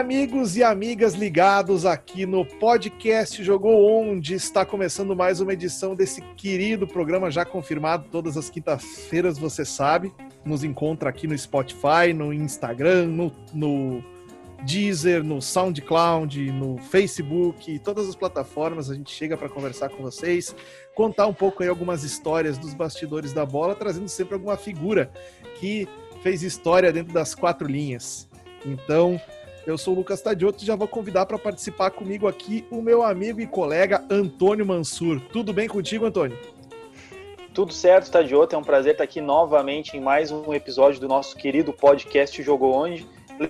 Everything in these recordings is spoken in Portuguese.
amigos e amigas ligados aqui no podcast Jogou Onde. Está começando mais uma edição desse querido programa já confirmado todas as quintas-feiras, você sabe. Nos encontra aqui no Spotify, no Instagram, no, no Deezer, no SoundCloud, no Facebook, todas as plataformas. A gente chega para conversar com vocês, contar um pouco aí algumas histórias dos bastidores da bola, trazendo sempre alguma figura que fez história dentro das quatro linhas. Então, eu sou o Lucas Tadioto e já vou convidar para participar comigo aqui o meu amigo e colega Antônio Mansur. Tudo bem contigo, Antônio? Tudo certo, Tadioto. É um prazer estar aqui novamente em mais um episódio do nosso querido podcast Jogou Onde,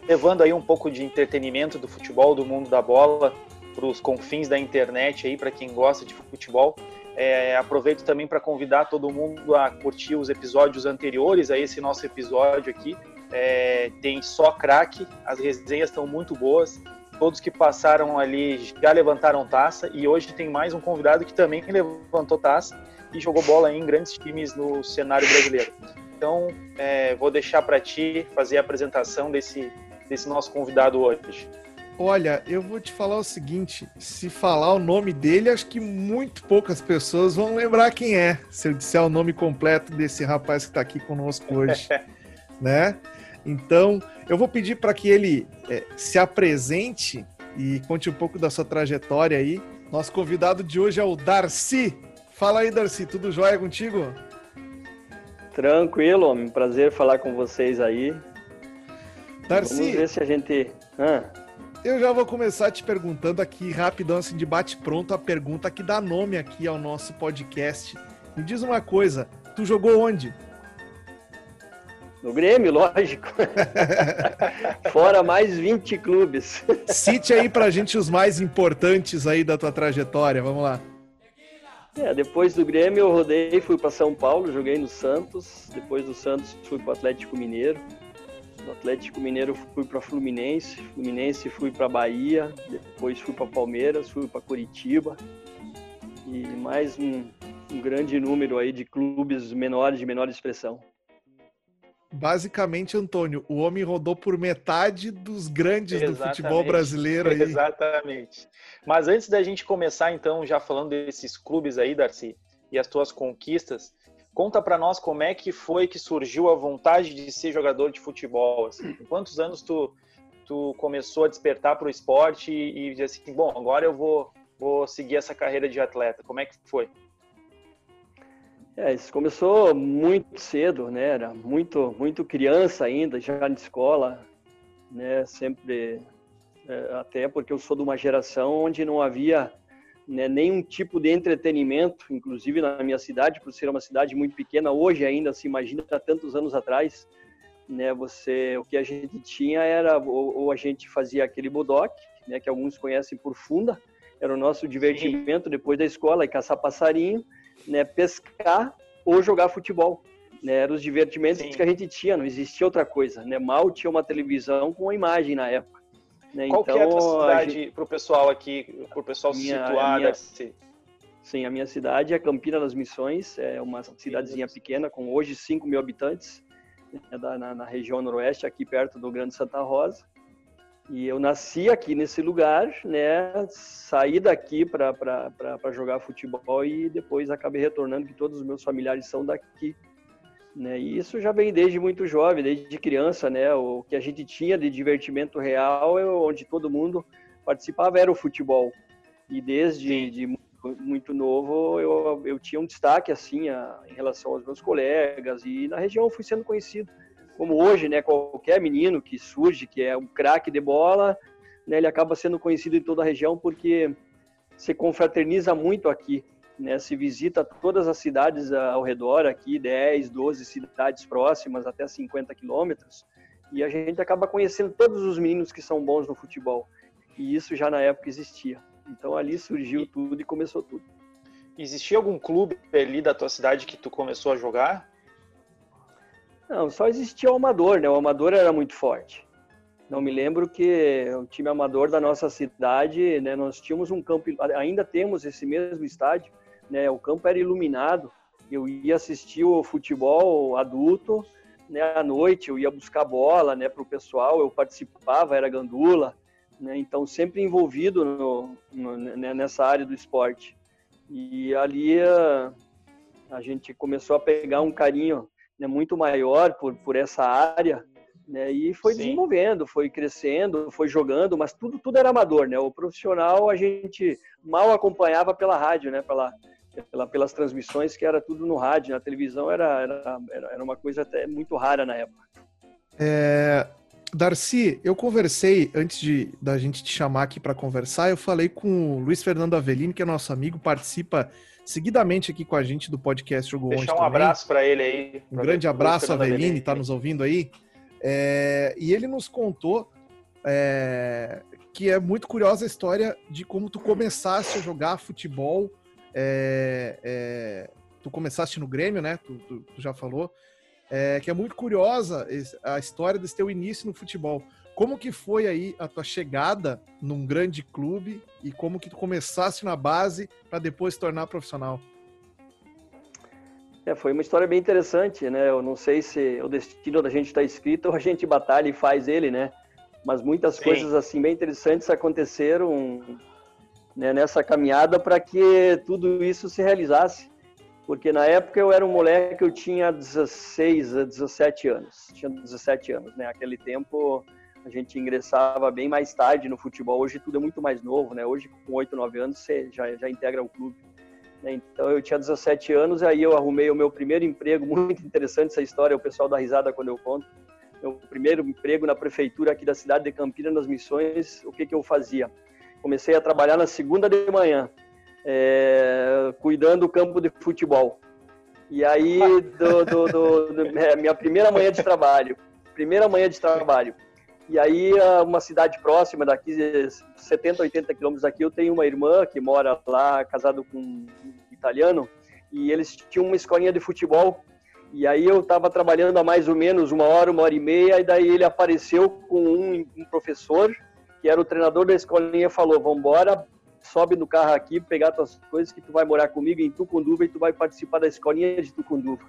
levando aí um pouco de entretenimento do futebol, do mundo da bola, para os confins da internet aí, para quem gosta de futebol. É, aproveito também para convidar todo mundo a curtir os episódios anteriores a esse nosso episódio aqui, é, tem só craque, as resenhas estão muito boas. Todos que passaram ali já levantaram taça e hoje tem mais um convidado que também levantou taça e jogou bola em grandes times no cenário brasileiro. Então, é, vou deixar para ti fazer a apresentação desse, desse nosso convidado hoje. Olha, eu vou te falar o seguinte: se falar o nome dele, acho que muito poucas pessoas vão lembrar quem é, se eu disser o nome completo desse rapaz que está aqui conosco hoje, né? Então, eu vou pedir para que ele é, se apresente e conte um pouco da sua trajetória aí. Nosso convidado de hoje é o Darcy. Fala aí, Darcy, tudo jóia contigo? Tranquilo, homem. Prazer falar com vocês aí. Darcy. Vamos ver se a gente. Ah. Eu já vou começar te perguntando aqui, rapidão, assim, de bate-pronto, a pergunta que dá nome aqui ao nosso podcast. Me diz uma coisa, tu jogou onde? No Grêmio, lógico. Fora mais 20 clubes. Cite aí pra gente os mais importantes aí da tua trajetória, vamos lá. É, depois do Grêmio eu rodei, fui para São Paulo, joguei no Santos. Depois do Santos fui para o Atlético Mineiro. Do Atlético Mineiro fui para Fluminense, Fluminense fui para Bahia, depois fui para Palmeiras, fui para Curitiba e mais um, um grande número aí de clubes menores de menor expressão basicamente, Antônio, o homem rodou por metade dos grandes Exatamente. do futebol brasileiro aí. Exatamente. Mas antes da gente começar, então, já falando desses clubes aí, Darcy, e as tuas conquistas, conta para nós como é que foi que surgiu a vontade de ser jogador de futebol. Assim. quantos anos tu, tu começou a despertar para o esporte e, e dizer assim, bom, agora eu vou, vou seguir essa carreira de atleta? Como é que foi? É, isso começou muito cedo, né? Era muito, muito criança ainda, já na escola, né? Sempre, é, até porque eu sou de uma geração onde não havia né, nenhum tipo de entretenimento, inclusive na minha cidade, por ser uma cidade muito pequena, hoje ainda se imagina há tantos anos atrás, né? Você, o que a gente tinha era ou, ou a gente fazia aquele bodoque, né? Que alguns conhecem por funda, era o nosso divertimento Sim. depois da escola e caçar passarinho né, pescar ou jogar futebol. Né, eram os divertimentos Sim. que a gente tinha, não existia outra coisa. Né? Mal tinha uma televisão com uma imagem na época. Né? Qual então, que é a tua então, cidade gente... para o pessoal aqui, para o pessoal minha, situar? Minha... Sim, a minha cidade é Campina das Missões, é uma cidadezinha pequena com hoje 5 mil habitantes, né, na, na região noroeste, aqui perto do Grande Santa Rosa. E eu nasci aqui nesse lugar, né? Saí daqui para jogar futebol e depois acabei retornando, que todos os meus familiares são daqui. Né? E isso já vem desde muito jovem, desde criança, né? O que a gente tinha de divertimento real, onde todo mundo participava, era o futebol. E desde de muito novo, eu, eu tinha um destaque, assim, a, em relação aos meus colegas. E na região eu fui sendo conhecido como hoje, né, qualquer menino que surge, que é um craque de bola, né, ele acaba sendo conhecido em toda a região porque se confraterniza muito aqui, né, se visita todas as cidades ao redor aqui, 10, 12 cidades próximas, até 50 quilômetros, e a gente acaba conhecendo todos os meninos que são bons no futebol. E isso já na época existia. Então ali surgiu tudo e começou tudo. existia algum clube ali da tua cidade que tu começou a jogar? Não, só existia o amador, né? O amador era muito forte. Não me lembro que o time amador da nossa cidade, né, nós tínhamos um campo, ainda temos esse mesmo estádio, né, o campo era iluminado, eu ia assistir o futebol adulto, né, à noite, eu ia buscar bola, né, para o pessoal, eu participava, era gandula, né, então sempre envolvido no, no, né, nessa área do esporte. E ali a, a gente começou a pegar um carinho né, muito maior por, por essa área, né? E foi Sim. desenvolvendo, foi crescendo, foi jogando, mas tudo tudo era amador, né? O profissional a gente mal acompanhava pela rádio, né? Pela, pela pelas transmissões que era tudo no rádio, na televisão era era, era uma coisa até muito rara na época. É, Darcy, eu conversei antes de da gente te chamar aqui para conversar, eu falei com o Luiz Fernando Avelini, que é nosso amigo, participa seguidamente aqui com a gente do podcast Jogo Deixar um também. abraço para ele aí. Um grande abraço, Avelini, está nos ouvindo aí. É, e ele nos contou é, que é muito curiosa a história de como tu começaste a jogar futebol. É, é tu começaste no Grêmio, né? Tu, tu, tu já falou. É, que é muito curiosa a história desse teu início no futebol. Como que foi aí a tua chegada num grande clube e como que tu começaste na base para depois se tornar profissional? É, foi uma história bem interessante, né? Eu não sei se o destino da gente está escrito ou a gente batalha e faz ele, né? Mas muitas Sim. coisas assim bem interessantes aconteceram né, nessa caminhada para que tudo isso se realizasse. Porque na época eu era um moleque, eu tinha 16 a 17 anos. Tinha 17 anos, né? Aquele tempo a gente ingressava bem mais tarde no futebol. Hoje tudo é muito mais novo, né? Hoje com 8, 9 anos você já, já integra o clube. Né? Então eu tinha 17 anos, aí eu arrumei o meu primeiro emprego, muito interessante essa história, o pessoal dá risada quando eu conto. Meu primeiro emprego na prefeitura aqui da cidade de Campinas, nas missões, o que, que eu fazia? Comecei a trabalhar na segunda de manhã, é, cuidando do campo de futebol. E aí, do, do, do, do é, minha primeira manhã de trabalho, primeira manhã de trabalho, e aí, uma cidade próxima daqui, 70, 80 quilômetros daqui, eu tenho uma irmã que mora lá, casado com um italiano, e eles tinham uma escolinha de futebol. E aí eu estava trabalhando há mais ou menos uma hora, uma hora e meia, e daí ele apareceu com um, um professor, que era o treinador da escolinha, falou, vamos embora, sobe no carro aqui, pegar tuas coisas que tu vai morar comigo em Tucunduva e tu vai participar da escolinha de Tucunduva.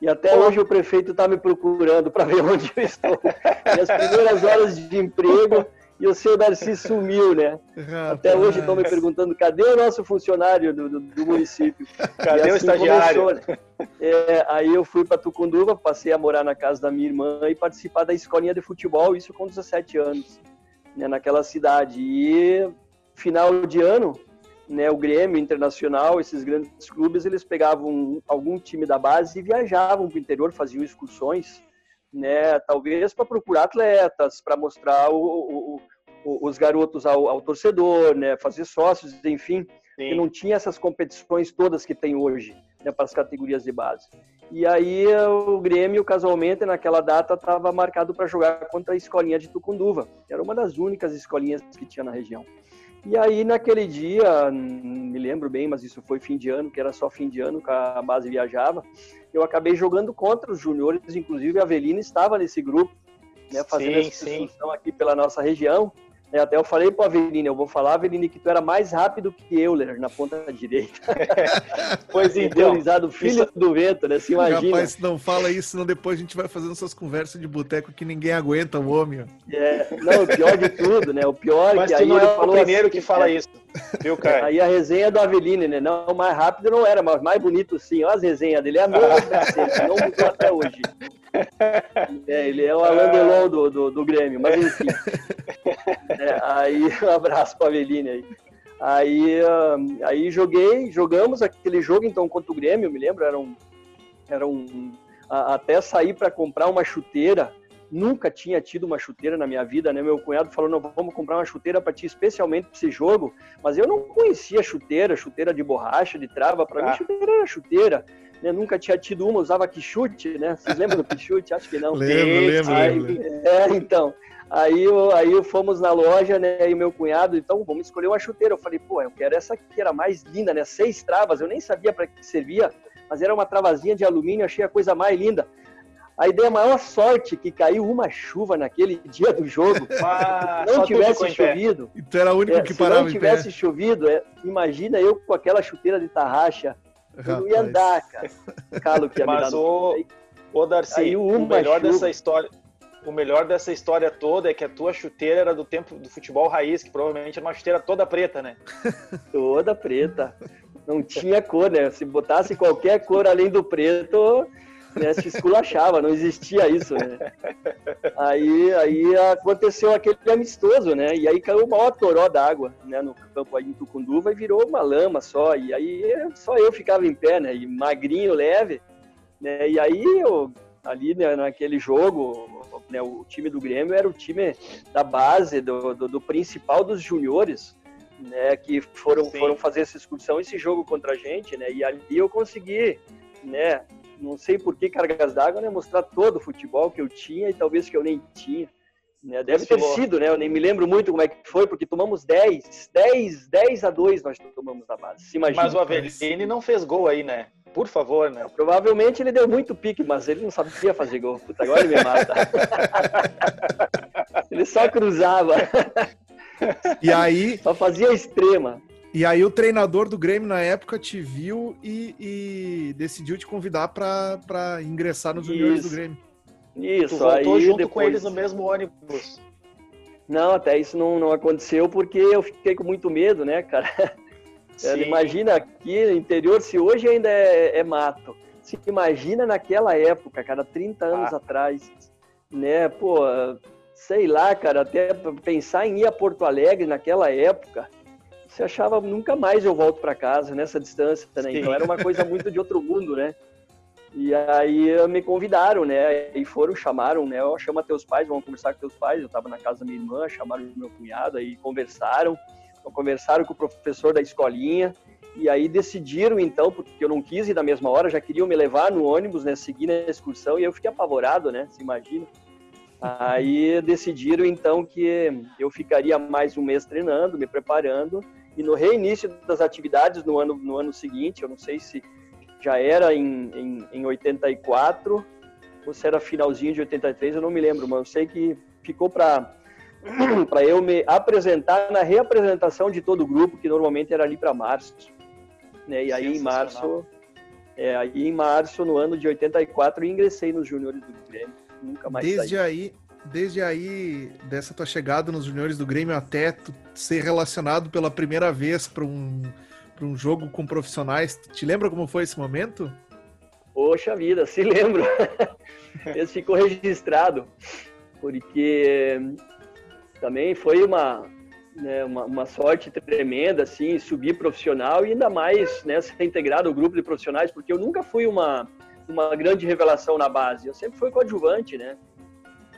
E até hoje o prefeito está me procurando para ver onde eu estou. E as primeiras horas de emprego e o seu Darcy sumiu, né? Rapaz. Até hoje estão me perguntando cadê o nosso funcionário do, do, do município. Cadê assim o estagiário? Começou, né? é, aí eu fui para Tucunduva, passei a morar na casa da minha irmã e participar da escolinha de futebol, isso com 17 anos, né, naquela cidade. E final de ano, né, o Grêmio Internacional, esses grandes clubes, eles pegavam algum time da base e viajavam para o interior, faziam excursões, né, talvez para procurar atletas, para mostrar o, o, o, os garotos ao, ao, torcedor, né, fazer sócios, enfim, que não tinha essas competições todas que tem hoje né, para as categorias de base. E aí o Grêmio, casualmente, naquela data estava marcado para jogar contra a escolinha de Tucunduva, que era uma das únicas escolinhas que tinha na região. E aí, naquele dia, me lembro bem, mas isso foi fim de ano, que era só fim de ano que a base viajava, eu acabei jogando contra os juniores, inclusive a Avelina estava nesse grupo, né, fazendo sim, essa discussão aqui pela nossa região. É, até eu falei para a Avelina, eu vou falar, Avelina, que tu era mais rápido que Euler na ponta direita. pois então. Idealizado filho isso... do vento, né? Se imagina. Rapaz, não fala isso, senão depois a gente vai fazendo essas conversas de boteco que ninguém aguenta o homem. É, não, o pior de tudo, né? O pior Mas que aí não é o primeiro assim, que fala é, isso. Viu, cara? Aí a resenha do Avelino, né? Não, mais rápido não era, mas mais bonito sim. Olha as resenhas dele, é a mesma, não mudou até hoje. É, ele é o Alain Delon do, do, do Grêmio, mas enfim. É, aí, um abraço para a Aveline aí. Aí, uh, aí joguei, jogamos aquele jogo então contra o Grêmio, me lembro, era um, era um a, até sair para comprar uma chuteira. Nunca tinha tido uma chuteira na minha vida, né? Meu cunhado falou: "Não, vamos comprar uma chuteira para ti especialmente para esse jogo", mas eu não conhecia chuteira, chuteira de borracha, de trava, para ah. mim chuteira era chuteira né? Nunca tinha tido uma, usava quichute, né? Vocês lembram do quichute? Acho que não. lembro, lembro, aí, lembro. É, então. Aí, eu, aí fomos na loja, né? E meu cunhado, então vamos escolher uma chuteira. Eu falei, pô, eu quero essa que era mais linda, né? Seis travas, eu nem sabia para que servia, mas era uma travazinha de alumínio, achei a coisa mais linda. Aí dei a maior sorte que caiu uma chuva naquele dia do jogo. Ah, se não tivesse chovido. Então era o único é, que parava. Se não tivesse chovido, é, imagina eu com aquela chuteira de tarraxa. Eu não ia andar, cara. Calo que ia Mas o, o Darcy, o melhor chuva. dessa história o melhor dessa história toda é que a tua chuteira era do tempo do futebol raiz, que provavelmente era uma chuteira toda preta, né? toda preta. Não tinha cor, né? Se botasse qualquer cor além do preto, né, se esculachava, não existia isso, né? Aí, aí aconteceu aquele amistoso, né? E aí caiu o maior toró d'água, né? No campo aí em Tucunduva e virou uma lama só. E aí só eu ficava em pé, né? E magrinho, leve, né? E aí eu, ali né, naquele jogo, né, o time do Grêmio era o time da base, do, do, do principal dos juniores, né, que foram, foram fazer essa excursão, esse jogo contra a gente, né, e ali eu consegui, né, não sei por que cargas d'água, né, mostrar todo o futebol que eu tinha e talvez que eu nem tinha. Né, deve ter sido, né? Eu nem me lembro muito como é que foi, porque tomamos 10, 10, 10 a 2 nós tomamos na base. Se imagina. Mas o Avelini não fez gol aí, né? Por favor, né? Provavelmente ele deu muito pique, mas ele não sabia fazer gol. Puta, agora ele me mata. ele só cruzava. E aí. Só fazia extrema. E aí o treinador do Grêmio na época te viu e, e decidiu te convidar para ingressar nos juniores do Grêmio. Isso, tu voltou aí junto depois... com eles no mesmo ônibus. Não, até isso não, não aconteceu porque eu fiquei com muito medo, né, cara? Imagina aqui no interior, se hoje ainda é, é, mato. Se imagina naquela época, cara, 30 anos ah. atrás, né? Pô, sei lá, cara, até pensar em ir a Porto Alegre naquela época, você achava nunca mais eu volto para casa nessa distância, né? Então era uma coisa muito de outro mundo, né? E aí me convidaram, né? E foram, chamaram, né? Eu chama teus pais, vamos conversar com teus pais. Eu estava na casa da minha irmã, chamaram meu cunhado, aí conversaram. Então, conversaram com o professor da escolinha e aí decidiram então, porque eu não quis ir na mesma hora, já queriam me levar no ônibus, né, seguir na excursão e eu fiquei apavorado, né, se imagina. Aí decidiram então que eu ficaria mais um mês treinando, me preparando e no reinício das atividades no ano no ano seguinte, eu não sei se já era em, em, em 84 ou se era finalzinho de 83, eu não me lembro, mas eu sei que ficou para para eu me apresentar na reapresentação de todo o grupo, que normalmente era ali para março. Né? E aí em março, é, aí em março, no ano de 84, eu ingressei nos juniores do Grêmio. Nunca mais Desde saí. aí, desde aí, dessa tua chegada nos juniores do Grêmio até tu ser relacionado pela primeira vez para um, um jogo com profissionais, te lembra como foi esse momento? Poxa vida, se lembro. Esse ficou registrado, porque também foi uma, né, uma, uma, sorte tremenda, assim, subir profissional e ainda mais né, ser integrado ao grupo de profissionais, porque eu nunca fui uma, uma grande revelação na base, eu sempre fui coadjuvante, né?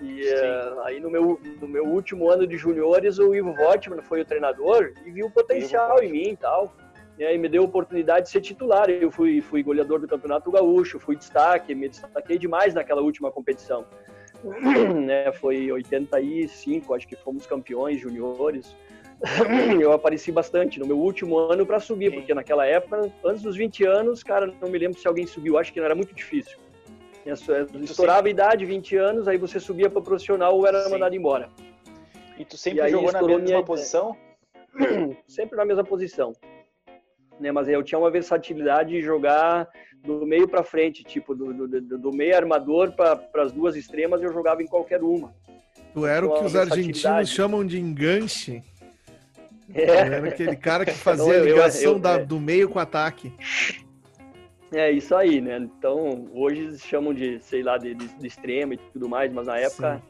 E uh, aí no meu, no meu último ano de juniores, o Ivo Vottman foi o treinador e viu o potencial em mim e tal. E aí me deu a oportunidade de ser titular. Eu fui, fui goleador do Campeonato Gaúcho, fui destaque, me destaquei demais naquela última competição. né, foi 85, acho que fomos campeões juniores. eu apareci bastante no meu último ano para subir, Sim. porque naquela época, antes dos 20 anos, cara, não me lembro se alguém subiu, acho que não era muito difícil. Estourava a idade, 20 anos, aí você subia para profissional ou era Sim. mandado embora. E tu sempre e jogou na mesma minha... posição? sempre na mesma posição. Né, mas eu tinha uma versatilidade de jogar do meio para frente, tipo, do, do, do meio armador para as duas extremas, eu jogava em qualquer uma. Tu era o que os argentinos chamam de enganche. É. Era aquele cara que fazia a ligação eu, eu, da, é. do meio com o ataque. É isso aí, né? Então, hoje chamam de, sei lá, de, de, de extrema e tudo mais, mas na época né,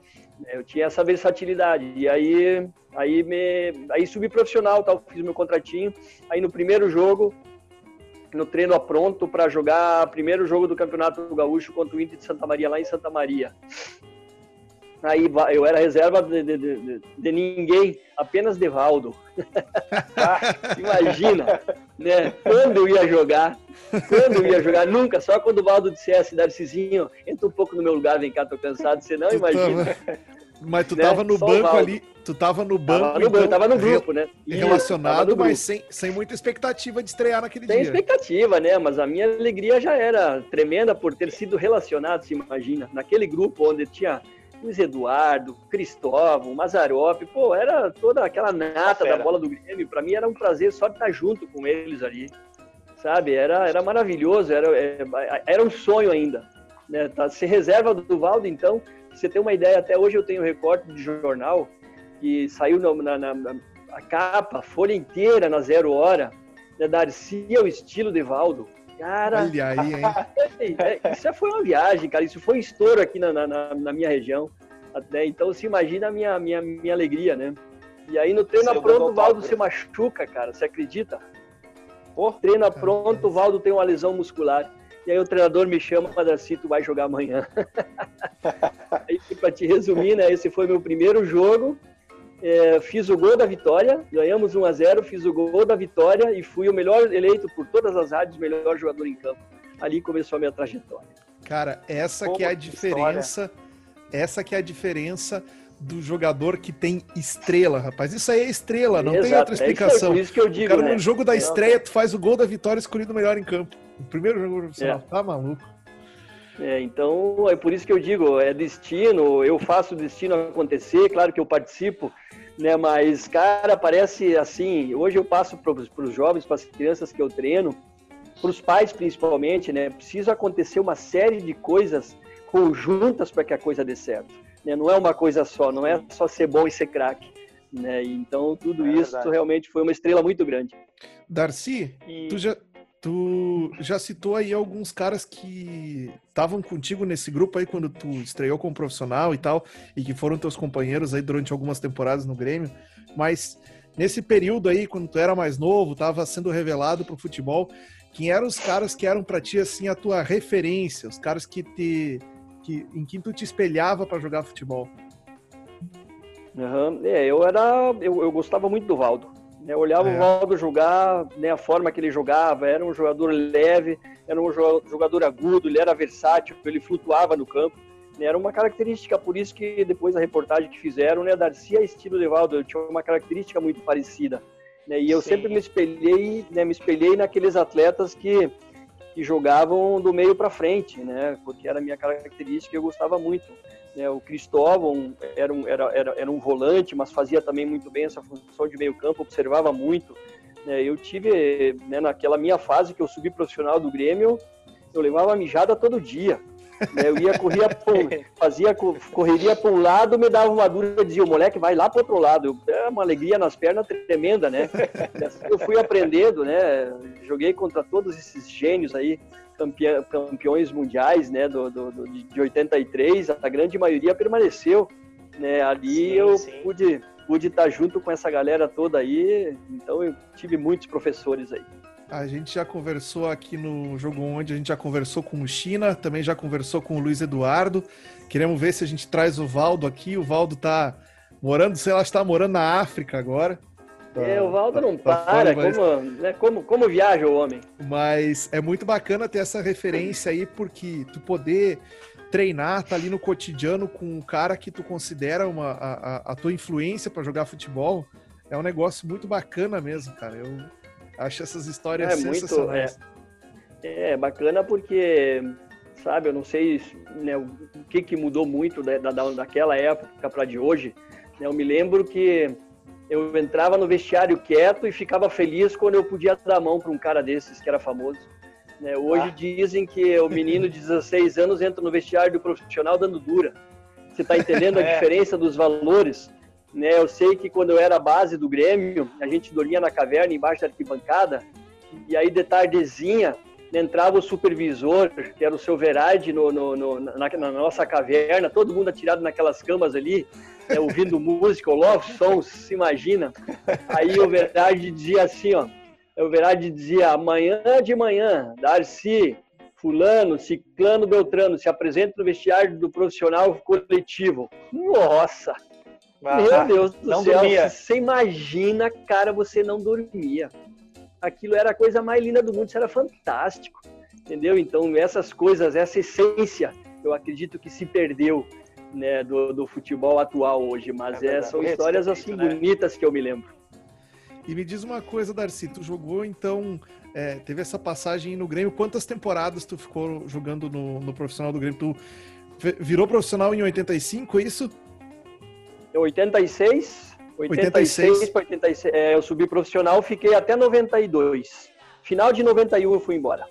eu tinha essa versatilidade. E aí, aí, me, aí subi profissional, tal, fiz meu contratinho. Aí no primeiro jogo, no treino a pronto para jogar primeiro jogo do Campeonato Gaúcho contra o Inter de Santa Maria, lá em Santa Maria. Aí eu era reserva de, de, de, de ninguém, apenas de Valdo. Imagina, né? Quando eu ia jogar, quando eu ia jogar, nunca, só quando o Valdo dissesse, Darcizinho, entra um pouco no meu lugar, vem cá, tô cansado, você não imagina. Mas tu né? tava no Só banco ali, tu tava no banco. Tava no, banco, então, tava no grupo, né? Relacionado, mas sem, sem muita expectativa de estrear naquele sem dia. Sem expectativa, né? Mas a minha alegria já era tremenda por ter sido relacionado, se imagina, naquele grupo onde tinha Luiz Eduardo, Cristóvão, Mazarop, pô, era toda aquela nata da bola do Grêmio. Para mim era um prazer só estar junto com eles ali, sabe? Era, era maravilhoso, era, é, era um sonho ainda. Né? Tá, se reserva do Valdo, então, você tem uma ideia, até hoje eu tenho um recorte de jornal que saiu na, na, na a capa, a folha inteira na zero hora, né? Darcy ao estilo de Valdo. Cara, Olha aí, hein? É, isso foi uma viagem, cara. Isso foi um estouro aqui na, na, na minha região. Né? Então, se imagina a minha, minha, minha alegria, né? E aí, no treino pronto, o Valdo se machuca, cara. Você acredita? Pô, treina pronto, o Valdo tem uma lesão muscular. E aí o treinador me chama para assim, tu vai jogar amanhã. aí, para te resumir, né? Esse foi meu primeiro jogo. É, fiz o gol da vitória, ganhamos 1 a 0 fiz o gol da vitória e fui o melhor eleito por todas as rádios, melhor jogador em campo. Ali começou a minha trajetória. Cara, essa Como que é a diferença, história. essa que é a diferença do jogador que tem estrela, rapaz. Isso aí é estrela, não Exato. tem outra explicação. É isso, aí, por isso que eu digo, o cara né? no jogo da estreia, tu faz o gol da vitória escolhido melhor em campo. O primeiro jogo profissional. É. Tá maluco. É, então é por isso que eu digo, é destino, eu faço o destino acontecer, claro que eu participo, né? Mas, cara, parece assim, hoje eu passo para os jovens, para as crianças que eu treino, para os pais principalmente, né? Precisa acontecer uma série de coisas conjuntas para que a coisa dê certo. Né? Não é uma coisa só, não é só ser bom e ser craque. Né? Então, tudo é isso realmente foi uma estrela muito grande. Darcy, e... tu já, Tu já citou aí alguns caras que estavam contigo nesse grupo aí quando tu estreou como profissional e tal, e que foram teus companheiros aí durante algumas temporadas no Grêmio, mas nesse período aí, quando tu era mais novo, estava sendo revelado pro futebol, quem eram os caras que eram para ti assim a tua referência, os caras que te que em quem tu te espelhava para jogar futebol? Uhum. É, eu era eu, eu gostava muito do Valdo. Eu olhava é. o Valdo jogar, né, a forma que ele jogava, era um jogador leve, era um jogador agudo, ele era versátil, ele flutuava no campo. Né, era uma característica, por isso que depois da reportagem que fizeram, né, Darcy é estilo de Valdo, tinha uma característica muito parecida. Né, e eu Sim. sempre me espelhei, né, me espelhei naqueles atletas que, que jogavam do meio para frente, né, porque era a minha característica e eu gostava muito. Né? O Cristóvão era um, era, era, era um volante, mas fazia também muito bem essa função de meio campo, observava muito. Né? Eu tive, né, naquela minha fase que eu subi profissional do Grêmio, eu levava mijada todo dia. Né? Eu ia, corria, fazia correria para um lado, me dava uma dura, dizia, o moleque vai lá para outro lado. É uma alegria nas pernas tremenda, né? Eu fui aprendendo, né? Joguei contra todos esses gênios aí campeões mundiais, né, do, do, do, de 83, a grande maioria permaneceu, né, ali sim, eu sim. pude pude estar junto com essa galera toda aí, então eu tive muitos professores aí. A gente já conversou aqui no Jogo Onde, a gente já conversou com o China, também já conversou com o Luiz Eduardo. Queremos ver se a gente traz o Valdo aqui. O Valdo tá morando, sei lá, está morando na África agora. Tá, é, o Valdo tá, não tá para, fora, como, né, como, como viaja o homem. Mas é muito bacana ter essa referência aí, porque tu poder treinar, tá ali no cotidiano com um cara que tu considera uma, a, a tua influência para jogar futebol, é um negócio muito bacana mesmo, cara. Eu acho essas histórias é, sensacionais. Muito, é, é bacana porque, sabe, eu não sei né, o que, que mudou muito da, da, daquela época para de hoje. Né, eu me lembro que eu entrava no vestiário quieto e ficava feliz quando eu podia dar a mão para um cara desses que era famoso. Né? Hoje ah. dizem que o menino de 16 anos entra no vestiário do profissional dando dura. Você está entendendo a é. diferença dos valores? Né? Eu sei que quando eu era base do Grêmio, a gente dormia na caverna embaixo da arquibancada, e aí de tardezinha entrava o supervisor, que era o seu Verade, no, no, no na, na, nossa caverna, todo mundo atirado naquelas camas ali, é, ouvindo música, o love songs, se imagina. Aí o Verdade dizia assim, ó, o Verdade dizia, amanhã de manhã, Darcy, fulano, ciclano, beltrano, se apresenta no vestiário do profissional coletivo. Nossa! Ah, Meu Deus do céu, dormia. você imagina, cara, você não dormia. Aquilo era a coisa mais linda do mundo, isso era fantástico, entendeu? Então, essas coisas, essa essência, eu acredito que se perdeu né, do, do futebol atual hoje, mas é, é são histórias assim né? bonitas que eu me lembro. E me diz uma coisa, Darcy, tu jogou então, é, teve essa passagem no Grêmio, quantas temporadas tu ficou jogando no, no profissional do Grêmio? Tu virou profissional em 85, é isso? 86, 86, 86. 86 é, eu subi profissional, fiquei até 92. Final de 91 eu fui embora.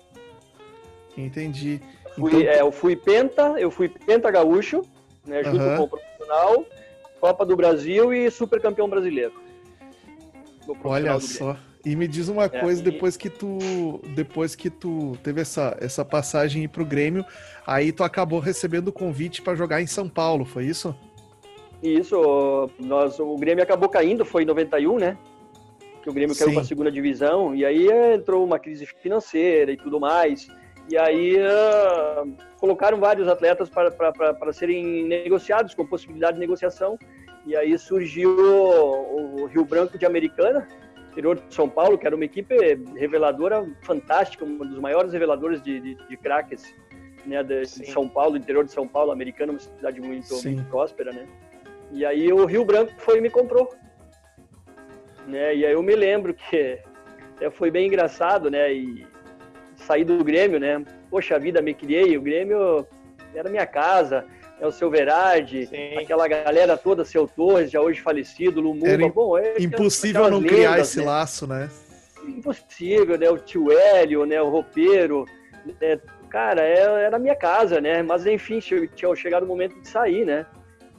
Entendi. Fui, então... é, eu fui penta, eu fui penta gaúcho, né, junto uhum. com o profissional, Copa do Brasil e super campeão brasileiro. Olha só. E me diz uma é, coisa, e... depois que tu depois que tu teve essa, essa passagem para o Grêmio, aí tu acabou recebendo o convite para jogar em São Paulo, foi isso? Isso, nós, o Grêmio acabou caindo, foi em 91, né? Que o Grêmio Sim. caiu para a segunda divisão, e aí entrou uma crise financeira e tudo mais. E aí uh, colocaram vários atletas para, serem negociados, com possibilidade de negociação. E aí surgiu o, o Rio Branco de Americana, interior de São Paulo, que era uma equipe reveladora fantástica, um dos maiores reveladores de, de, de craques né, de, de, São Paulo, interior de São Paulo, americana, uma cidade muito, muito próspera, né? E aí o Rio Branco foi e me comprou. Né? E aí eu me lembro que é, foi bem engraçado, né? E saí do Grêmio, né? Poxa vida, me criei, o Grêmio era minha casa, é o seu Verardi, aquela galera toda, seu Torres, já hoje falecido, Lumumba, era bom, é, impossível não lendas, criar esse né? laço, né? Impossível, né? O tio Hélio, né? O roupeiro, né? cara, é, era a minha casa, né? Mas enfim, tinha chegado o momento de sair, né?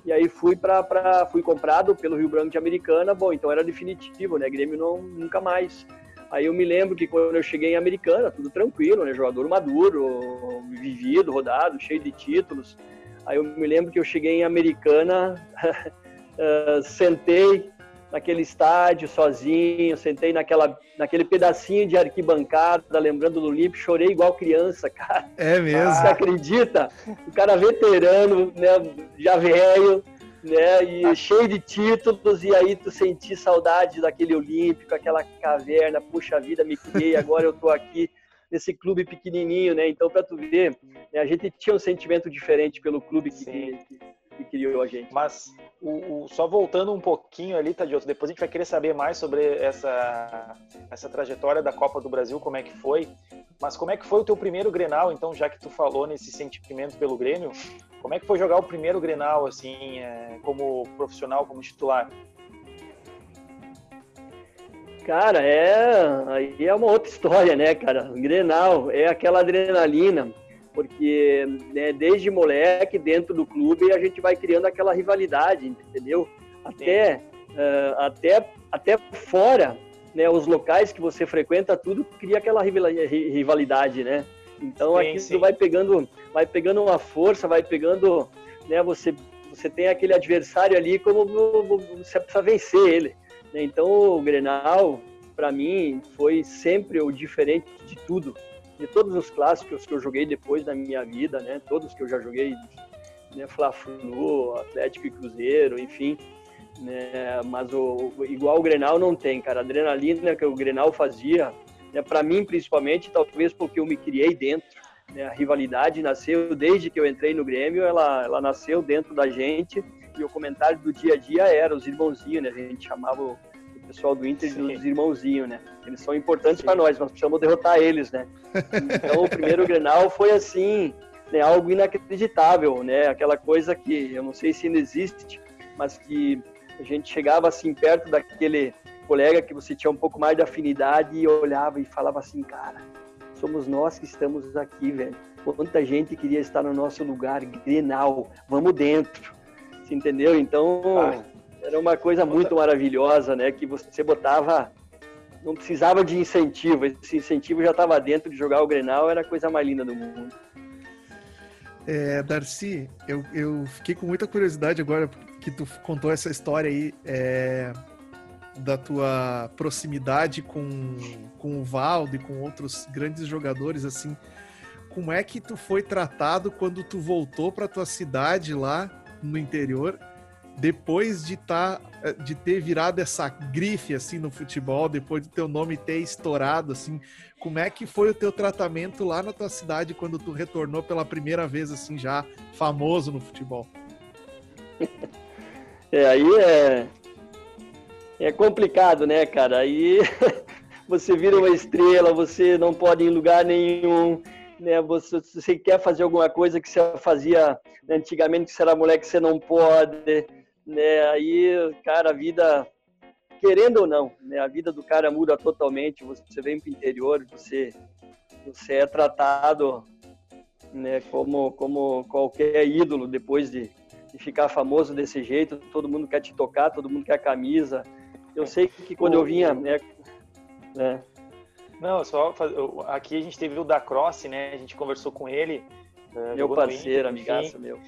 E aí fui para fui comprado pelo Rio Branco de Americana. Bom, então era definitivo, né? Grêmio não nunca mais. Aí eu me lembro que quando eu cheguei em Americana, tudo tranquilo, né? Jogador maduro, vivido, rodado, cheio de títulos. Aí eu me lembro que eu cheguei em Americana, uh, sentei naquele estádio sozinho, sentei naquela, naquele pedacinho de arquibancada, lembrando do Limpo, chorei igual criança, cara. É mesmo? Você acredita? O cara veterano, né, já velho, né, e cheio de títulos, e aí tu senti saudade daquele Olímpico, aquela caverna, puxa vida, me criei, agora eu tô aqui nesse clube pequenininho, né, então para tu ver, né, a gente tinha um sentimento diferente pelo clube que, que, que criou a gente. Mas o, o, só voltando um pouquinho ali, Tadioto, depois a gente vai querer saber mais sobre essa, essa trajetória da Copa do Brasil, como é que foi. Mas como é que foi o teu primeiro Grenal, então, já que tu falou nesse sentimento pelo Grêmio, como é que foi jogar o primeiro Grenal, assim, é, como profissional, como titular? Cara, é aí é uma outra história, né, cara? O Grenal é aquela adrenalina porque né, desde moleque, dentro do clube, a gente vai criando aquela rivalidade, entendeu? Até, uh, até, até fora, né, os locais que você frequenta, tudo cria aquela rivalidade, né? Então sim, aqui sim. vai pegando, vai pegando uma força, vai pegando, né? Você, você tem aquele adversário ali como você precisa vencer ele. Né? Então o Grenal, para mim, foi sempre o diferente de tudo de todos os clássicos que eu joguei depois da minha vida, né? Todos que eu já joguei, né? Fla-Flu, Atlético e Cruzeiro, enfim. Né? Mas o, igual o Grenal não tem, cara. A adrenalina que o Grenal fazia, né? para mim principalmente, talvez porque eu me criei dentro. Né? A rivalidade nasceu desde que eu entrei no Grêmio, ela, ela nasceu dentro da gente. E o comentário do dia a dia era os irmãozinhos, né? A gente chamava pessoal do Inter Sim. dos irmãozinhos, né? Eles são importantes para nós, nós precisamos derrotar eles, né? Então o primeiro Grenal foi assim, né, algo inacreditável, né? Aquela coisa que eu não sei se ainda existe, mas que a gente chegava assim perto daquele colega que você tinha um pouco mais de afinidade e olhava e falava assim, cara, somos nós que estamos aqui, velho. Quanta gente queria estar no nosso lugar, Grenal, vamos dentro. Você entendeu? Então, ah era uma coisa muito maravilhosa, né? Que você botava, não precisava de incentivo, esse incentivo já estava dentro de jogar o Grenal, era a coisa mais linda do mundo. É, Darcy, eu, eu fiquei com muita curiosidade agora que tu contou essa história aí é, da tua proximidade com, com o Valdo e com outros grandes jogadores, assim. Como é que tu foi tratado quando tu voltou para tua cidade lá no interior depois de tá, eh, de ter virado essa grife assim no futebol, depois do teu nome ter estourado assim, como é que foi o teu tratamento lá na tua cidade quando tu retornou pela primeira vez assim já famoso no futebol? É, aí é, é complicado, né, cara? Aí você vira uma estrela, você não pode ir em lugar nenhum, né? Você, você quer fazer alguma coisa que você fazia antigamente, que você era moleque, você não pode, né? Aí, cara, a vida, querendo ou não, né? A vida do cara muda totalmente. Você vem para o interior, você, você é tratado, né? Como, como qualquer ídolo depois de de ficar famoso desse jeito, todo mundo quer te tocar, todo mundo quer camisa. Eu sei que quando eu vinha, né, né? Não, só aqui a gente teve o da Cross, né? A gente conversou com ele. Eh, meu parceiro, amigaço meu.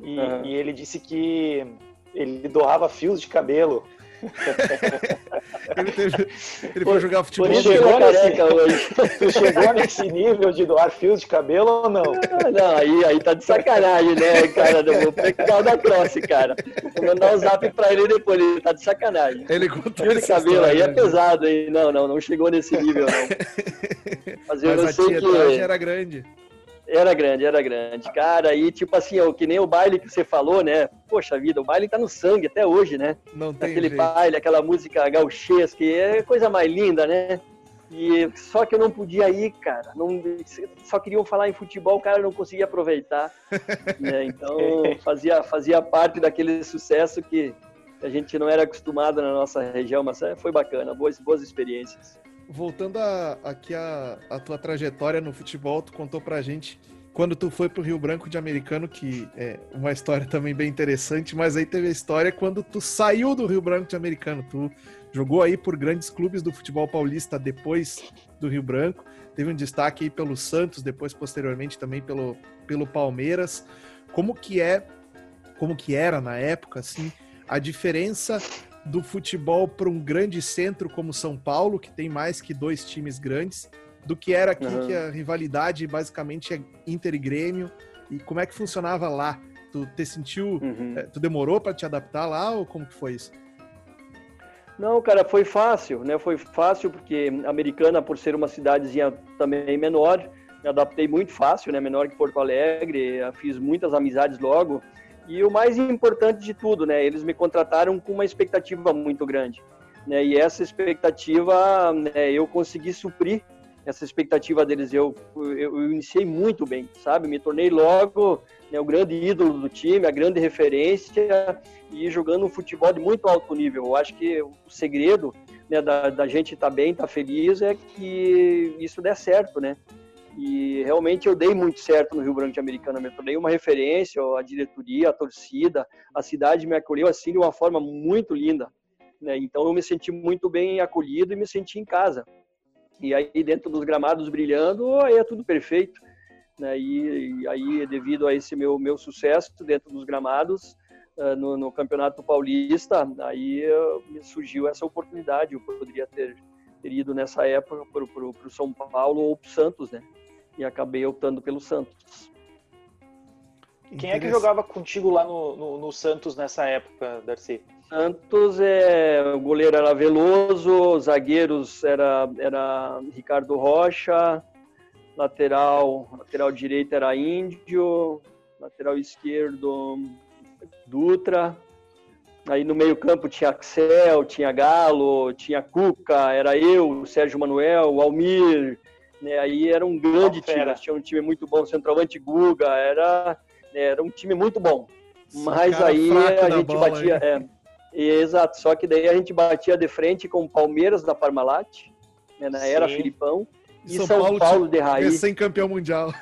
E, uhum. e ele disse que ele doava fios de cabelo ele, teve, ele foi jogar futebol. Tu chegou, nesse, hoje. tu chegou nesse nível de doar fios de cabelo ou não? Não, não aí, aí tá de sacanagem, né, cara? Eu vou pegar o da cross, cara. Vou mandar um zap pra ele depois, ele tá de sacanagem. Ele contou Fio de cabelo aí é né? pesado, hein? Não, não, não chegou nesse nível, não. Mas, Mas eu a sei que era grande. Era grande, era grande. Cara, e tipo assim, ó, que nem o baile que você falou, né? Poxa vida, o baile tá no sangue até hoje, né? Não tem Aquele jeito. baile, aquela música gauchesca, que é coisa mais linda, né? E só que eu não podia ir, cara. Não, só queriam falar em futebol, o cara não conseguia aproveitar. né? Então fazia, fazia parte daquele sucesso que a gente não era acostumado na nossa região, mas é, foi bacana, boas, boas experiências voltando a, aqui a, a tua trajetória no futebol, tu contou pra gente quando tu foi pro Rio Branco de Americano, que é uma história também bem interessante, mas aí teve a história quando tu saiu do Rio Branco de Americano. Tu jogou aí por grandes clubes do futebol paulista depois do Rio Branco, teve um destaque aí pelo Santos, depois posteriormente também pelo, pelo Palmeiras. Como que é, como que era na época, assim, a diferença do futebol para um grande centro como São Paulo, que tem mais que dois times grandes, do que era aqui, uhum. que a rivalidade basicamente é Inter e Grêmio. E como é que funcionava lá? Tu te sentiu, uhum. é, tu demorou para te adaptar lá ou como que foi isso? Não, cara, foi fácil, né? Foi fácil porque Americana, por ser uma cidadezinha também menor, me adaptei muito fácil, né? Menor que Porto Alegre, fiz muitas amizades logo. E o mais importante de tudo, né? Eles me contrataram com uma expectativa muito grande. Né? E essa expectativa, né, eu consegui suprir essa expectativa deles. Eu, eu, eu iniciei muito bem, sabe? Me tornei logo né, o grande ídolo do time, a grande referência e jogando um futebol de muito alto nível. Eu acho que o segredo né, da, da gente estar tá bem, estar tá feliz é que isso dê certo, né? E realmente eu dei muito certo no Rio Branco de Americana. Me tornei uma referência, a diretoria, a torcida, a cidade me acolheu assim de uma forma muito linda. Né? Então eu me senti muito bem acolhido e me senti em casa. E aí dentro dos gramados brilhando, aí é tudo perfeito. Né? E, e aí devido a esse meu meu sucesso dentro dos gramados uh, no, no, Campeonato Paulista, aí uh, me surgiu essa oportunidade. Eu poderia ter, ter ido nessa época para o São Paulo ou para o Santos, né? E acabei optando pelo Santos. Quem é que jogava contigo lá no, no, no, Santos nessa época, Darcy? Santos, é, o goleiro era Veloso, zagueiros era, era Ricardo Rocha, lateral, lateral direito era Índio, lateral esquerdo Dutra, aí no meio campo tinha Axel, tinha Galo, tinha Cuca, era eu, Sérgio Manuel, Almir, né? Aí era um grande time, tinha um time muito bom, centroavante Guga, era, né, era um time muito bom. Mas aí a gente bola, batia. É, exato, só que daí a gente batia de frente com o Palmeiras da Parmalat, né, na era Filipão, e São, São Paulo, Paulo de Raiz. Sem campeão mundial.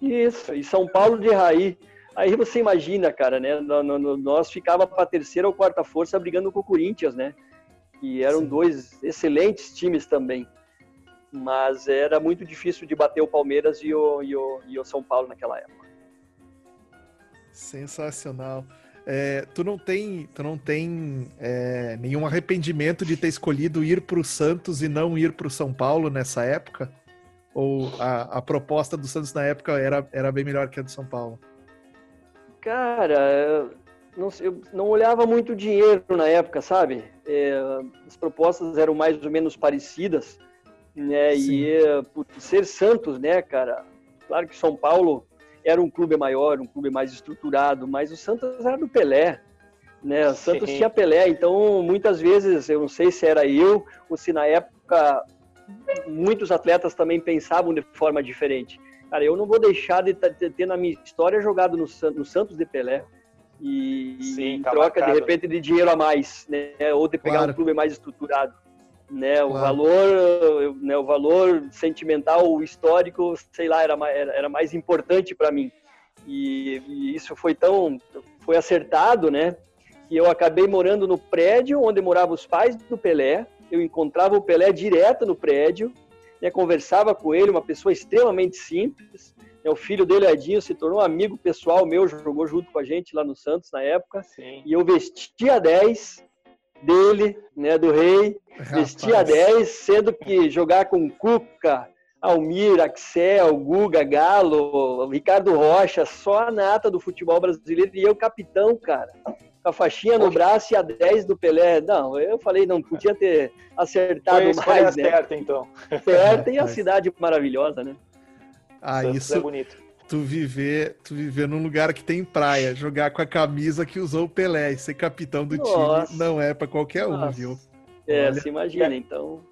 Isso, e São Paulo de Raiz. Aí você imagina, cara, né? Nós ficava para terceira ou quarta força brigando com o Corinthians, né? E eram Sim. dois excelentes times também mas era muito difícil de bater o Palmeiras e o, e o, e o São Paulo naquela época. Sensacional. É, tu não tem, tu não tem é, nenhum arrependimento de ter escolhido ir para o Santos e não ir para o São Paulo nessa época? Ou a, a proposta do Santos na época era, era bem melhor que a do São Paulo? Cara, não, eu não olhava muito dinheiro na época, sabe? É, as propostas eram mais ou menos parecidas né? Sim. E por ser Santos, né, cara? Claro que São Paulo era um clube maior, um clube mais estruturado, mas o Santos era do Pelé, né? O Santos Sim. tinha Pelé, então muitas vezes, eu não sei se era eu ou se na época muitos atletas também pensavam de forma diferente. Cara, eu não vou deixar de ter na minha história jogado no, no Santos de Pelé e Sim, em tá troca marcado. de repente de dinheiro a mais, né? Ou de pegar claro. um clube mais estruturado, né? O valor, né? O valor sentimental, o histórico, sei lá, era era, era mais importante para mim. E, e, isso foi tão foi acertado, né? Que eu acabei morando no prédio onde moravam os pais do Pelé. Eu encontrava o Pelé direto no prédio, né? Conversava com ele, uma pessoa extremamente simples é, o filho dele, Edinho, se tornou amigo pessoal meu, jogou junto com a gente lá no Santos na época. Sim. E eu vestia 10 dele, né, do Rei. Rapaz. Vestia 10, sendo que jogar com Cuca, Almir, Axel, Guga, Galo, Ricardo Rocha, só a nata do futebol brasileiro e eu capitão, cara. Com a faixinha no braço e a 10 do Pelé. Não, eu falei, não podia ter acertado Foi mais, né? certa, então. Certa e a cidade maravilhosa, né? Ah, Santos isso. É bonito. Tu viver, tu viver num lugar que tem praia, jogar com a camisa que usou o Pelé e ser capitão do Nossa. time não é para qualquer um, Nossa. viu? É, Olha. se imagina, então.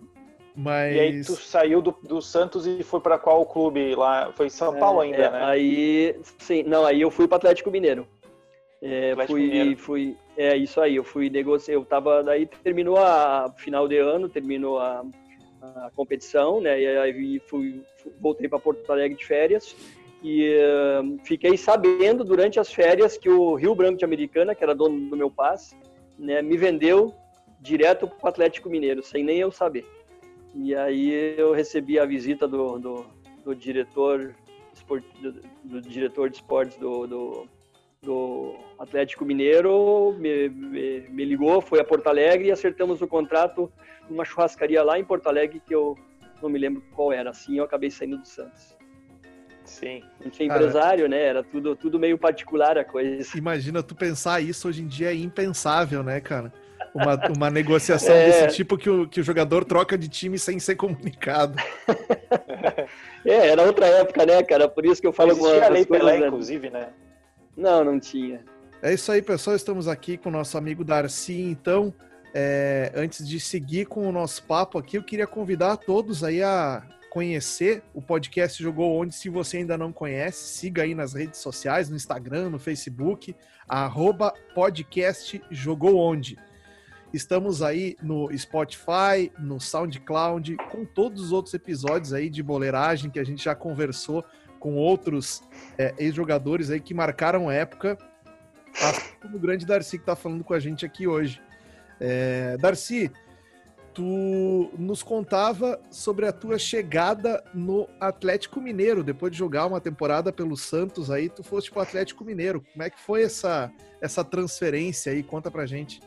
Mas... E aí tu saiu do, do Santos e foi para qual clube lá? Foi São é, Paulo ainda, é, né? Aí, sim, não, aí eu fui para Atlético Mineiro. É, Atlético fui, Mineiro. fui, é isso aí. Eu fui negociar, eu tava daí terminou a final de ano, terminou a, a competição, né? E aí fui, voltei para Porto Alegre de férias e uh, fiquei sabendo durante as férias que o Rio Branco de Americana, que era dono do meu passe, né, me vendeu direto para o Atlético Mineiro, sem nem eu saber. E aí eu recebi a visita do, do, do diretor do, diretor de esportes do, do, do Atlético Mineiro, me, me, me, ligou, foi a Porto Alegre e acertamos o contrato numa churrascaria lá em Porto Alegre que eu não me lembro qual era. Assim eu acabei saindo do Santos. Sim. Não tinha empresário, né? Era tudo, tudo meio particular a coisa. Imagina tu pensar isso hoje em dia é impensável, né, cara? Uma, uma negociação é... desse tipo que o, que o jogador troca de time sem ser comunicado. é, era outra época, né, cara? Por isso que eu falo com a lei Pelé, né? inclusive, né? Não, não tinha. É isso aí, pessoal. Estamos aqui com o nosso amigo Darcy, então. É, antes de seguir com o nosso papo aqui, eu queria convidar todos aí a conhecer o podcast Jogou Onde. Se você ainda não conhece, siga aí nas redes sociais, no Instagram, no Facebook, arroba podcast Jogou Onde. Estamos aí no Spotify, no SoundCloud, com todos os outros episódios aí de boleiragem que a gente já conversou com outros é, ex-jogadores aí que marcaram época, assim como o grande Darcy que está falando com a gente aqui hoje. É, Darcy, tu nos contava sobre a tua chegada no Atlético Mineiro, depois de jogar uma temporada pelo Santos aí, tu foste pro Atlético Mineiro. Como é que foi essa, essa transferência aí? Conta pra gente.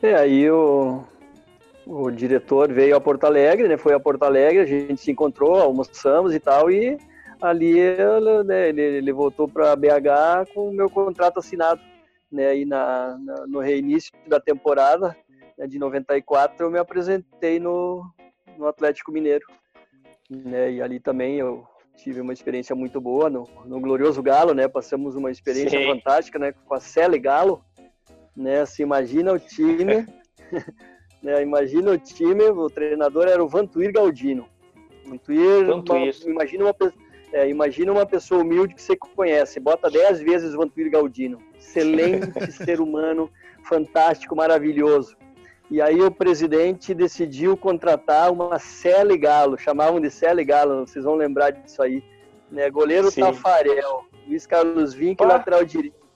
É, aí o, o diretor veio a Porto Alegre, né? Foi a Porto Alegre, a gente se encontrou, almoçamos e tal, e ali né, ele, ele voltou para BH com o meu contrato assinado né, aí na, na, no reinício da temporada né, de 94, eu me apresentei no, no Atlético Mineiro. Né, e ali também eu tive uma experiência muito boa no, no Glorioso Galo, né? Passamos uma experiência Sim. fantástica, né? Com a Cele Galo, né? Se imagina o time, né? Imagina o time, o treinador era o Vantuir Galdino. Vantuir, Vantuir. Uma, imagina uma é, imagina uma pessoa humilde que você conhece, bota dez vezes o Vantuir Galdino. Excelente ser humano, fantástico, maravilhoso. E aí o presidente decidiu contratar uma Cele Galo, chamavam de Cele Galo, vocês vão lembrar disso aí. Né? Goleiro Sim. Tafarel, Luiz Carlos Vinck, ah. lateral direito.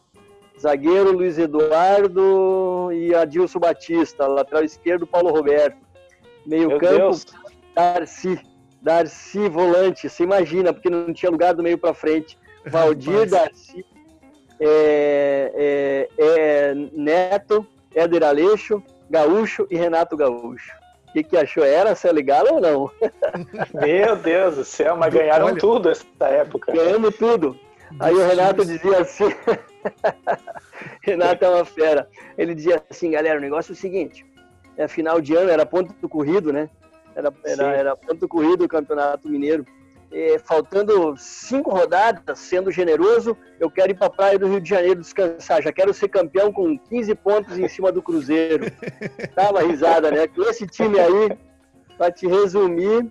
Zagueiro Luiz Eduardo e Adilson Batista, lateral esquerdo Paulo Roberto. Meio Meu campo, Deus. Darcy. Darcy volante, você imagina, porque não tinha lugar do meio para frente. Valdir, Darcy, é, é, é, Neto, Éder Aleixo, Gaúcho e Renato Gaúcho. O que, que achou? Era ser legal ou não? Meu Deus do céu, mas ganharam Olha, tudo essa época. Ganhamos tudo. Aí o Renato dizia assim: Renato é uma fera. Ele dizia assim, galera, o negócio é o seguinte: é final de ano, era ponto do corrido, né? Era, era, era ponto corrido o Campeonato Mineiro. É, faltando cinco rodadas, sendo generoso, eu quero ir para a praia do Rio de Janeiro descansar. Já quero ser campeão com 15 pontos em cima do Cruzeiro. Tava risada, né? Com esse time aí, para te resumir,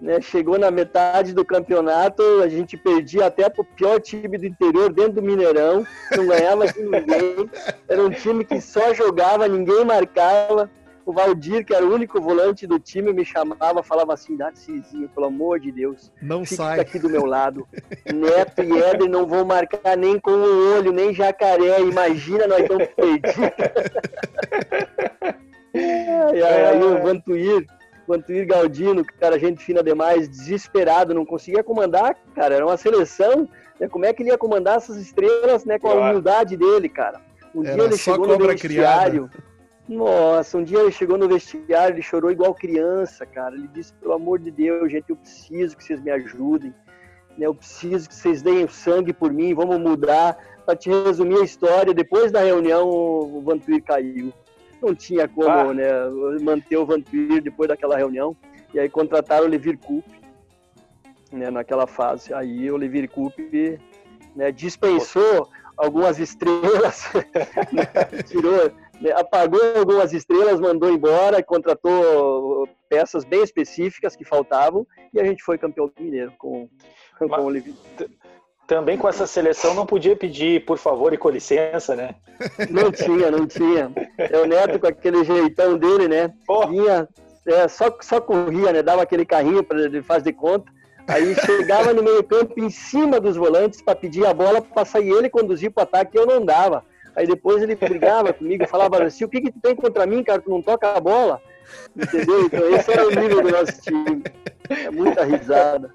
né, chegou na metade do campeonato, a gente perdia até para o pior time do interior, dentro do Mineirão, não ganhava de ninguém. Era um time que só jogava, ninguém marcava. O Valdir, que era o único volante do time, me chamava, falava assim: Narcisinho, pelo amor de Deus, não fica sai. aqui do meu lado. Neto e Éder não vão marcar nem com o olho, nem jacaré. Imagina, nós estamos perdidos. e aí o Vantuir, Vantuir Galdino, cara, gente fina demais, desesperado, não conseguia comandar, cara, era uma seleção. Né? Como é que ele ia comandar essas estrelas né, com a humildade dele, cara? Um era dia ele chegou no vestiário. Criada nossa, um dia ele chegou no vestiário, ele chorou igual criança, cara. Ele disse: pelo amor de Deus, gente, eu preciso que vocês me ajudem. Né? Eu preciso que vocês deem o sangue por mim, vamos mudar. Para te resumir a história, depois da reunião, o Vantuir caiu. Não tinha como ah. né, manter o Vantuir depois daquela reunião. E aí contrataram o Levir Coupe né, naquela fase. Aí o Levir Coupe né, dispensou algumas estrelas, né, tirou apagou algumas estrelas, mandou embora, contratou peças bem específicas que faltavam e a gente foi campeão mineiro com, com o Olivier. Também com essa seleção não podia pedir por favor e com licença, né? Não tinha, não tinha. É o Neto com aquele jeitão dele, né? Oh. Vinha, é, só, só corria, né? Dava aquele carrinho para ele fazer conta. Aí chegava no meio campo em cima dos volantes para pedir a bola para sair ele conduzir para o ataque e eu não dava. Aí depois ele brigava comigo, falava assim, o que que tu tem contra mim, cara? Tu não toca a bola? Entendeu? Então esse era o nível do nosso time. É muita risada.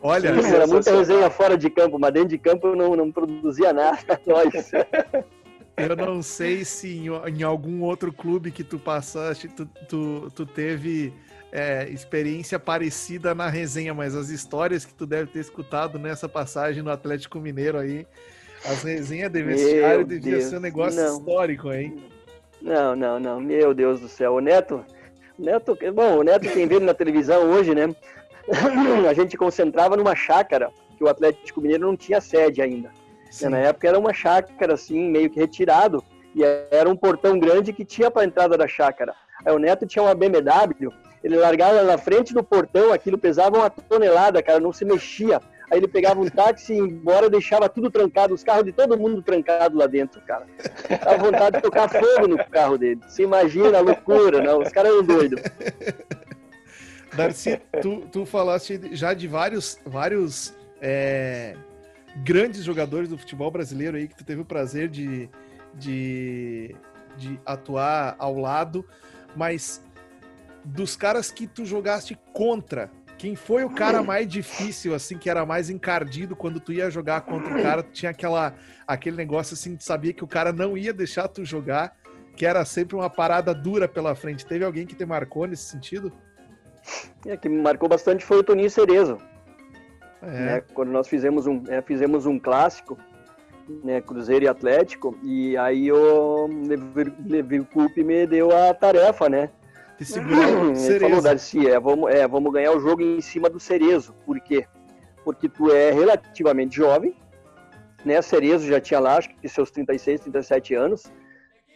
Olha, Sim, era muita resenha fora de campo, mas dentro de campo eu não, não produzia nada. Nós. Eu não sei se em, em, algum outro clube que tu passaste, tu, tu, tu teve é, experiência parecida na resenha, mas as histórias que tu deve ter escutado nessa passagem no Atlético Mineiro aí as resenhas de vestiário devia ser um negócio não. histórico, hein? Não, não, não. Meu Deus do céu. O Neto, Neto, bom, o Neto quem vê na televisão hoje, né? A gente concentrava numa chácara, que o Atlético Mineiro não tinha sede ainda. Sim. Na época era uma chácara assim, meio que retirado, e era um portão grande que tinha para a entrada da chácara. Aí o Neto tinha uma BMW, ele largava na frente do portão, aquilo pesava uma tonelada, cara, não se mexia. Aí ele pegava um táxi e ia embora, deixava tudo trancado, os carros de todo mundo trancado lá dentro, cara. Dá vontade de tocar fogo no carro dele. Você imagina a loucura, não? Os caras eram doidos. Darcy, tu, tu falaste já de vários, vários é, grandes jogadores do futebol brasileiro aí que tu teve o prazer de, de, de atuar ao lado, mas dos caras que tu jogaste contra, quem foi o cara mais difícil, assim, que era mais encardido quando tu ia jogar contra o cara? Tinha aquela, aquele negócio assim, de sabia que o cara não ia deixar tu jogar, que era sempre uma parada dura pela frente. Teve alguém que te marcou nesse sentido? É, que me marcou bastante foi o Toninho Cerezo. É. Né, quando nós fizemos um, é, fizemos um clássico, né, Cruzeiro e Atlético, e aí o Levi Coupe me deu a tarefa, né? De segurar o Cerezo. Falou, Darcy, é vamos, é, vamos ganhar o jogo em cima do Cerezo. Por quê? Porque tu é relativamente jovem, né? Cerezo já tinha lá, acho que seus 36, 37 anos.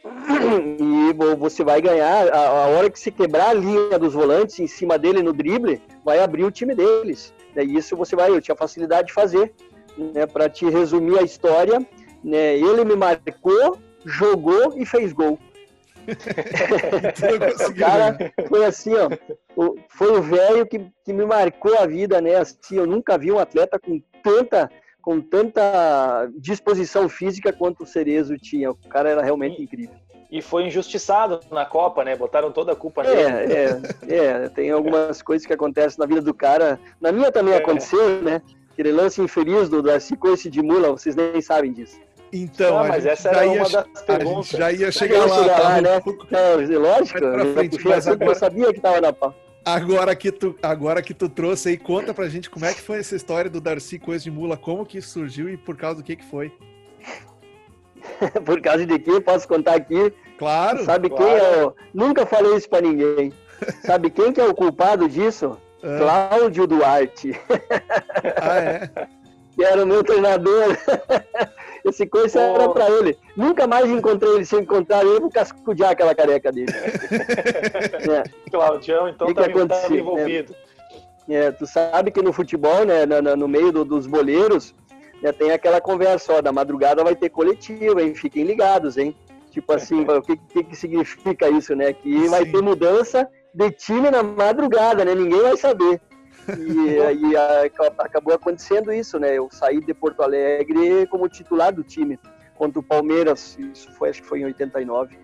E você vai ganhar, a, a hora que se quebrar a linha dos volantes em cima dele no drible, vai abrir o time deles. É isso você vai, eu tinha facilidade de fazer. Né, Para te resumir a história, né, ele me marcou, jogou e fez gol. o cara foi assim, ó. Foi o velho que, que me marcou a vida, né? Assim, eu nunca vi um atleta com tanta, com tanta disposição física quanto o Cerezo tinha. O cara era realmente e, incrível. E foi injustiçado na Copa, né? Botaram toda a culpa é, nele. É, é, tem algumas coisas que acontecem na vida do cara. Na minha também é. aconteceu, né? Aquele lance infeliz do Darcy Coice de Mula, vocês nem sabem disso. Então, mas essa era ia, uma das perguntas. já ia chegar lá, chegar lá, né? Um lógico, frente, mas agora, eu sabia que estava na pau. Agora que, tu, agora que tu trouxe aí, conta pra gente como é que foi essa história do Darcy Coisa de Mula, como que isso surgiu e por causa do que que foi. por causa de quem? Posso contar aqui? Claro. Sabe claro. quem é o... Nunca falei isso pra ninguém. Sabe quem que é o culpado disso? É. Cláudio Duarte. Ah, é? que era o meu treinador. Esse coisa oh. era para ele. Nunca mais encontrei ele. Se encontrar ele, vou cascudear aquela careca dele. é. Claudião, então, que tá, envolvido. É, tu sabe que no futebol, né, no, no meio do, dos boleiros, né, tem aquela conversa, ó, da madrugada vai ter coletiva, hein? Fiquem ligados, hein? Tipo assim, o que, que, que, significa isso, né? Que Sim. vai ter mudança de time na madrugada, né? Ninguém vai saber. E aí acabou acontecendo isso, né? Eu saí de Porto Alegre como titular do time contra o Palmeiras, isso foi acho que foi em 89,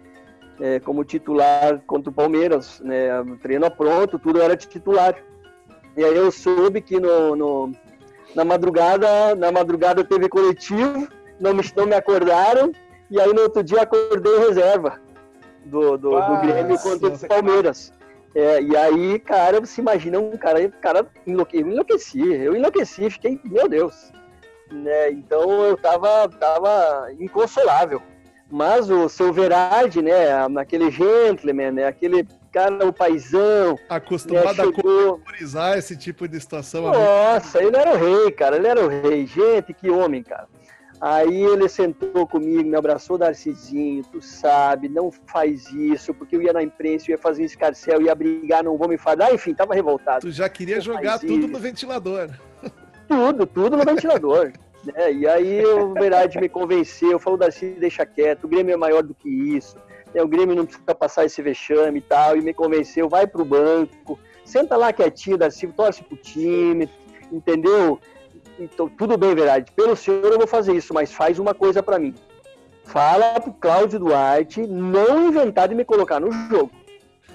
é, como titular contra o Palmeiras, né? Treino pronto, tudo era titular. E aí eu soube que no, no na madrugada, na madrugada teve coletivo, não me, não me acordaram, e aí no outro dia acordei reserva do, do, do Grêmio contra o Palmeiras. É, e aí, cara, você imagina um cara, cara enlouque, eu enlouqueci, eu enlouqueci, fiquei, meu Deus. Né? Então eu tava, tava inconsolável. Mas o seu Verardi, né, aquele gentleman, né, aquele cara, o paizão. Acostumado né, chegou... a memorizar esse tipo de situação. Nossa, ele era o rei, cara, ele era o rei. Gente, que homem, cara. Aí ele sentou comigo, me abraçou, Darcizinho, tu sabe, não faz isso, porque eu ia na imprensa, eu ia fazer um escarcel, ia brigar, não vou me falar. Ah, enfim, tava revoltado. Tu já queria jogar tudo isso. no ventilador. Tudo, tudo no ventilador. né? E aí o Verade me convenceu, falou, Darcy, deixa quieto, o Grêmio é maior do que isso, né? o Grêmio não precisa passar esse vexame e tal, e me convenceu, vai pro banco, senta lá quietinho, Darcy, torce pro time, entendeu? Então, tudo bem, verdade. Pelo senhor eu vou fazer isso, mas faz uma coisa para mim. Fala pro Cláudio Duarte não inventar de me colocar no jogo.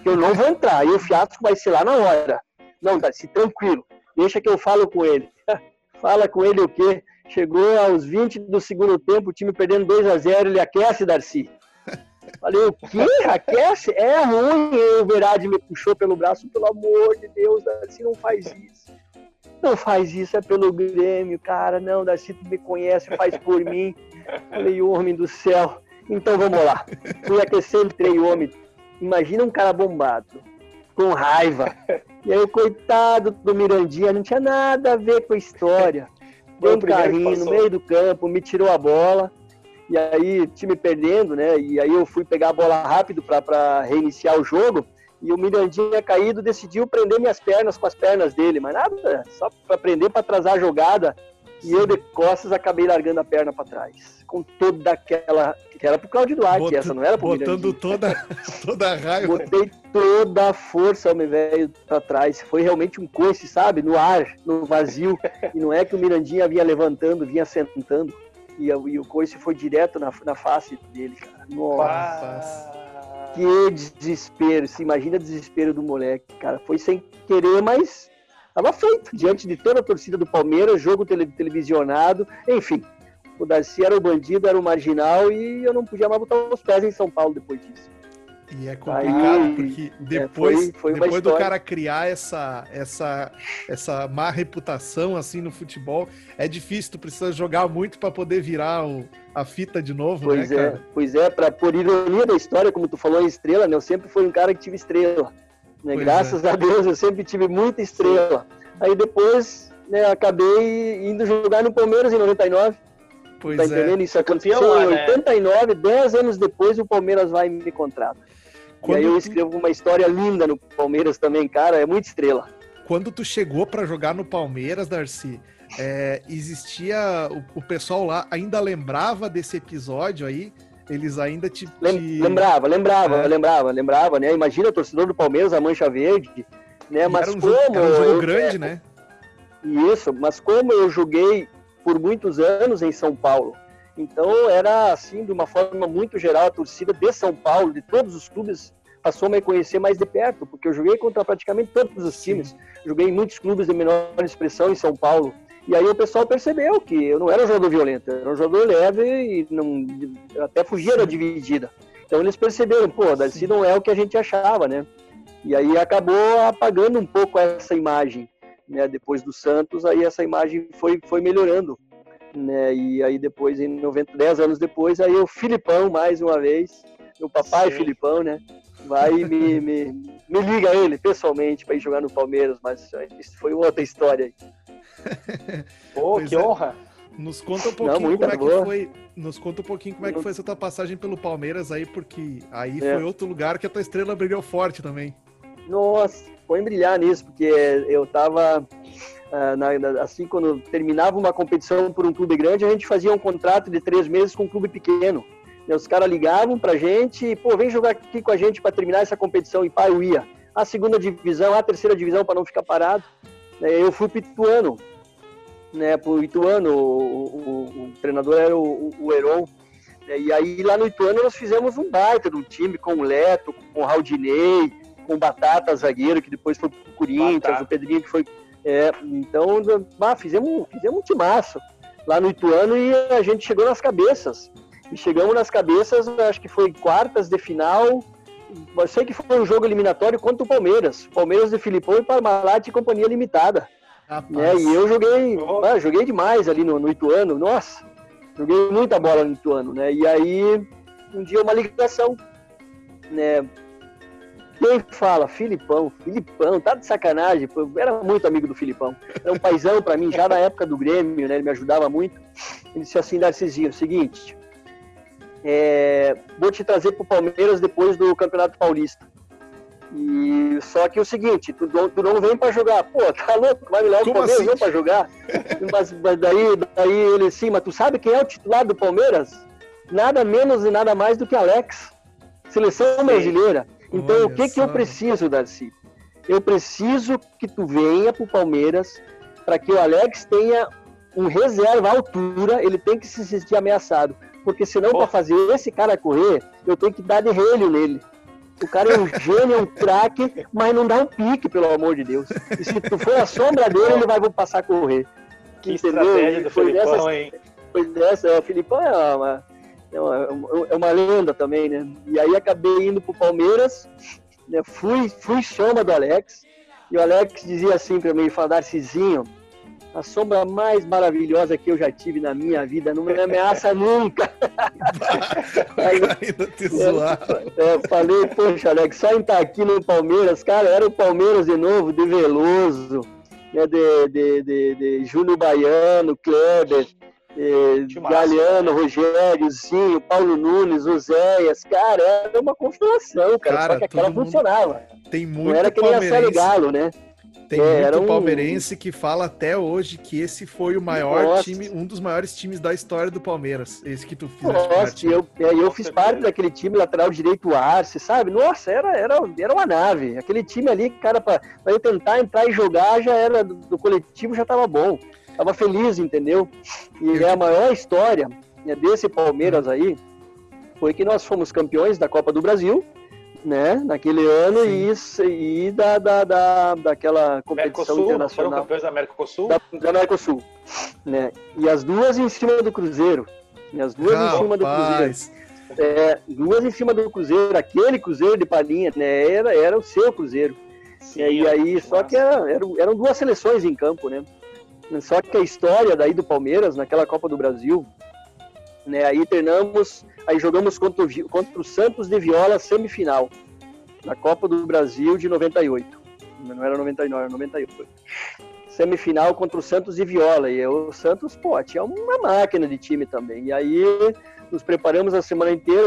Que eu não vou entrar. E o fiasco vai ser lá na hora. Não, Darcy, tranquilo. Deixa que eu falo com ele. Fala com ele o quê? Chegou aos 20 do segundo tempo, o time perdendo 2 a 0 ele aquece, Darcy. Falei, o quê? Aquece? É ruim. E o Verade me puxou pelo braço, pelo amor de Deus, Darcy, não faz isso. Não faz isso, é pelo Grêmio, cara. Não, Darcy, tu me conhece, faz por mim. Falei, homem do céu. Então vamos lá. Fui aquecer, entrei, homem. Imagina um cara bombado, com raiva. E aí, coitado do Mirandinha, não tinha nada a ver com a história. Deu um carrinho no meio do campo, me tirou a bola. E aí, time perdendo, né? E aí eu fui pegar a bola rápido para reiniciar o jogo e o Mirandinha caído decidiu prender minhas pernas com as pernas dele, mas nada, só para prender para atrasar a jogada. E eu de costas acabei largando a perna para trás, com toda aquela que era pro Claudio Duarte, Bota, essa não era pro Botando toda toda a raiva. Botei toda a força ao meu velho para trás. Foi realmente um coice, sabe, no ar, no vazio. e não é que o Mirandinha vinha levantando, vinha sentando. E, e o coice foi direto na, na face dele, cara. Nossa. Que desespero. Se imagina o desespero do moleque, cara. Foi sem querer, mas estava feito. Diante de toda a torcida do Palmeiras, jogo tele, televisionado, enfim. O Darcy era o bandido, era o marginal e eu não podia mais botar os pés em São Paulo depois disso. E é complicado Aí, porque depois, é, foi, foi depois do cara criar essa, essa, essa má reputação assim no futebol, é difícil, tu precisa jogar muito para poder virar o, a fita de novo, pois né, é, cara? Pois é, para por ironia da história, como tu falou em estrela, né? Eu sempre fui um cara que tive estrela. Né? Graças é. a Deus eu sempre tive muita estrela. Aí depois, né, acabei indo jogar no Palmeiras em 99. Pois tá é. entendendo? Isso aconteceu lá, em 89, né? 10 anos depois o Palmeiras vai me contratar. Quando e aí eu escrevo uma história linda no Palmeiras também, cara, é muito estrela. Quando tu chegou para jogar no Palmeiras, Darcy, é, existia o, o, pessoal lá ainda lembrava desse episódio aí? Eles ainda te, te... lembrava, lembrava, é. lembrava, lembrava, né? Imagina o torcedor do Palmeiras, a Mancha Verde, né? mas era um como jogo, era um jogo eu, grande, é, né? Isso, mas como eu joguei por muitos anos em São Paulo, então era assim, de uma forma muito geral, a torcida de São Paulo, de todos os clubes, passou a me conhecer mais de perto, porque eu joguei contra praticamente todos os times. Joguei em muitos clubes de menor expressão em São Paulo. E aí o pessoal percebeu que eu não era um jogador violento, era um jogador leve e não, até fugia da dividida. Então eles perceberam, pô, Darcy não é o que a gente achava, né? E aí acabou apagando um pouco essa imagem, né? Depois do Santos, aí essa imagem foi, foi melhorando né? E aí depois, em 90, 10 anos depois, aí o Filipão, mais uma vez, o papai Sim. Filipão, né? vai e me, me, me liga ele pessoalmente para ir jogar no Palmeiras, mas isso foi outra história aí. Pô, que é. honra! Nos conta um pouquinho Não, como é boa. que foi. Nos conta um pouquinho como é que foi essa tua passagem pelo Palmeiras aí, porque aí é. foi outro lugar que a tua estrela brilhou forte também. Nossa, foi brilhar nisso, porque eu tava. Na, assim, quando terminava uma competição por um clube grande, a gente fazia um contrato de três meses com um clube pequeno. E os caras ligavam pra gente, pô, vem jogar aqui com a gente para terminar essa competição. E pá, eu ia. A segunda divisão, a terceira divisão, para não ficar parado. Eu fui pro Ituano, né, pro Ituano, o, o, o treinador era o, o Heron. Né, e aí lá no Ituano nós fizemos um baita do time com o Leto, com o Raudinei, com o Batata, zagueiro, que depois foi pro Corinthians, Batata. o Pedrinho que foi. É, então, ah, fizemos, fizemos um timaço lá no Ituano e a gente chegou nas cabeças. E chegamos nas cabeças, acho que foi quartas de final. Eu sei que foi um jogo eliminatório contra o Palmeiras. Palmeiras de Filipão e Parmalat e Companhia Limitada. Né? E eu joguei, ah, joguei demais ali no, no Ituano, nossa, joguei muita bola no Ituano, né? E aí, um dia uma ligação, né? Quem fala? Filipão, Filipão, tá de sacanagem, eu era muito amigo do Filipão, era um paizão para mim, já na época do Grêmio, né? Ele me ajudava muito. Ele disse assim, Darcisinho, seguinte, é, vou te trazer pro Palmeiras depois do Campeonato Paulista. E só que é o seguinte, tu, tu não vem para jogar. Pô, tá louco? Vai me levar o Palmeiras assim? não para jogar? mas, mas, daí, daí ele sim, mas tu sabe quem é o titular do Palmeiras? Nada menos e nada mais do que Alex. Seleção sim. Então, Olha o que, que eu preciso, Darcy? Eu preciso que tu venha pro Palmeiras para que o Alex tenha um reserva à altura, ele tem que se sentir ameaçado. Porque senão, para fazer esse cara correr, eu tenho que dar de relho nele. O cara é um gênio, é um craque, mas não dá um pique, pelo amor de Deus. E se tu for a sombra dele, ele vai passar a correr. Que Entendeu? estratégia do foi Filipão, dessa, hein? Foi dessa, o Filipão é uma, é uma, é uma lenda também, né? E aí acabei indo pro Palmeiras, né? fui, fui sombra do Alex, e o Alex dizia assim para mim, fala, Darcizinho, a sombra mais maravilhosa que eu já tive na minha vida, não me ameaça nunca. Aí, te zoar. É, falei, poxa, Alex, só em estar aqui no Palmeiras, cara, era o Palmeiras de novo, de Veloso, né, de, de, de, de Júlio Baiano, Kleber, eh, Galeano, Rogériozinho, Paulo Nunes, Oséias, cara, era uma constelação, cara, cara só que aquela funcionava. Tem muito Não era que nem a Série Galo, né? Tem é, muito um... palmeirense que fala até hoje que esse foi o maior Nossa. time, um dos maiores times da história do Palmeiras. Esse que tu fez. Nossa, eu, é, eu fiz parte daquele time lateral direito Arce, sabe? Nossa, era, era, era uma nave. Aquele time ali, cara, para eu tentar entrar e jogar já era do, do coletivo já tava bom. Tava feliz, entendeu? E é a maior história né, desse Palmeiras aí foi que nós fomos campeões da Copa do Brasil né, naquele ano Sim. e, e da, da, da, daquela competição Mercosul, internacional. Foram campeões da Mercosul? Da, da Mercosul, né, e as duas em cima do Cruzeiro, e as duas em cima do Cruzeiro. É, duas em cima do Cruzeiro, aquele Cruzeiro de Palhinha, né, era, era o seu Cruzeiro. Sim, e aí, só que era, eram, eram duas seleções em campo, né, só que a história daí do Palmeiras, naquela Copa do Brasil, né, aí treinamos Aí jogamos contra o, contra o Santos de Viola semifinal, na Copa do Brasil de 98. Não era 99, era 98. Semifinal contra o Santos de Viola. E o Santos, pô, tinha uma máquina de time também. E aí nos preparamos a semana inteira.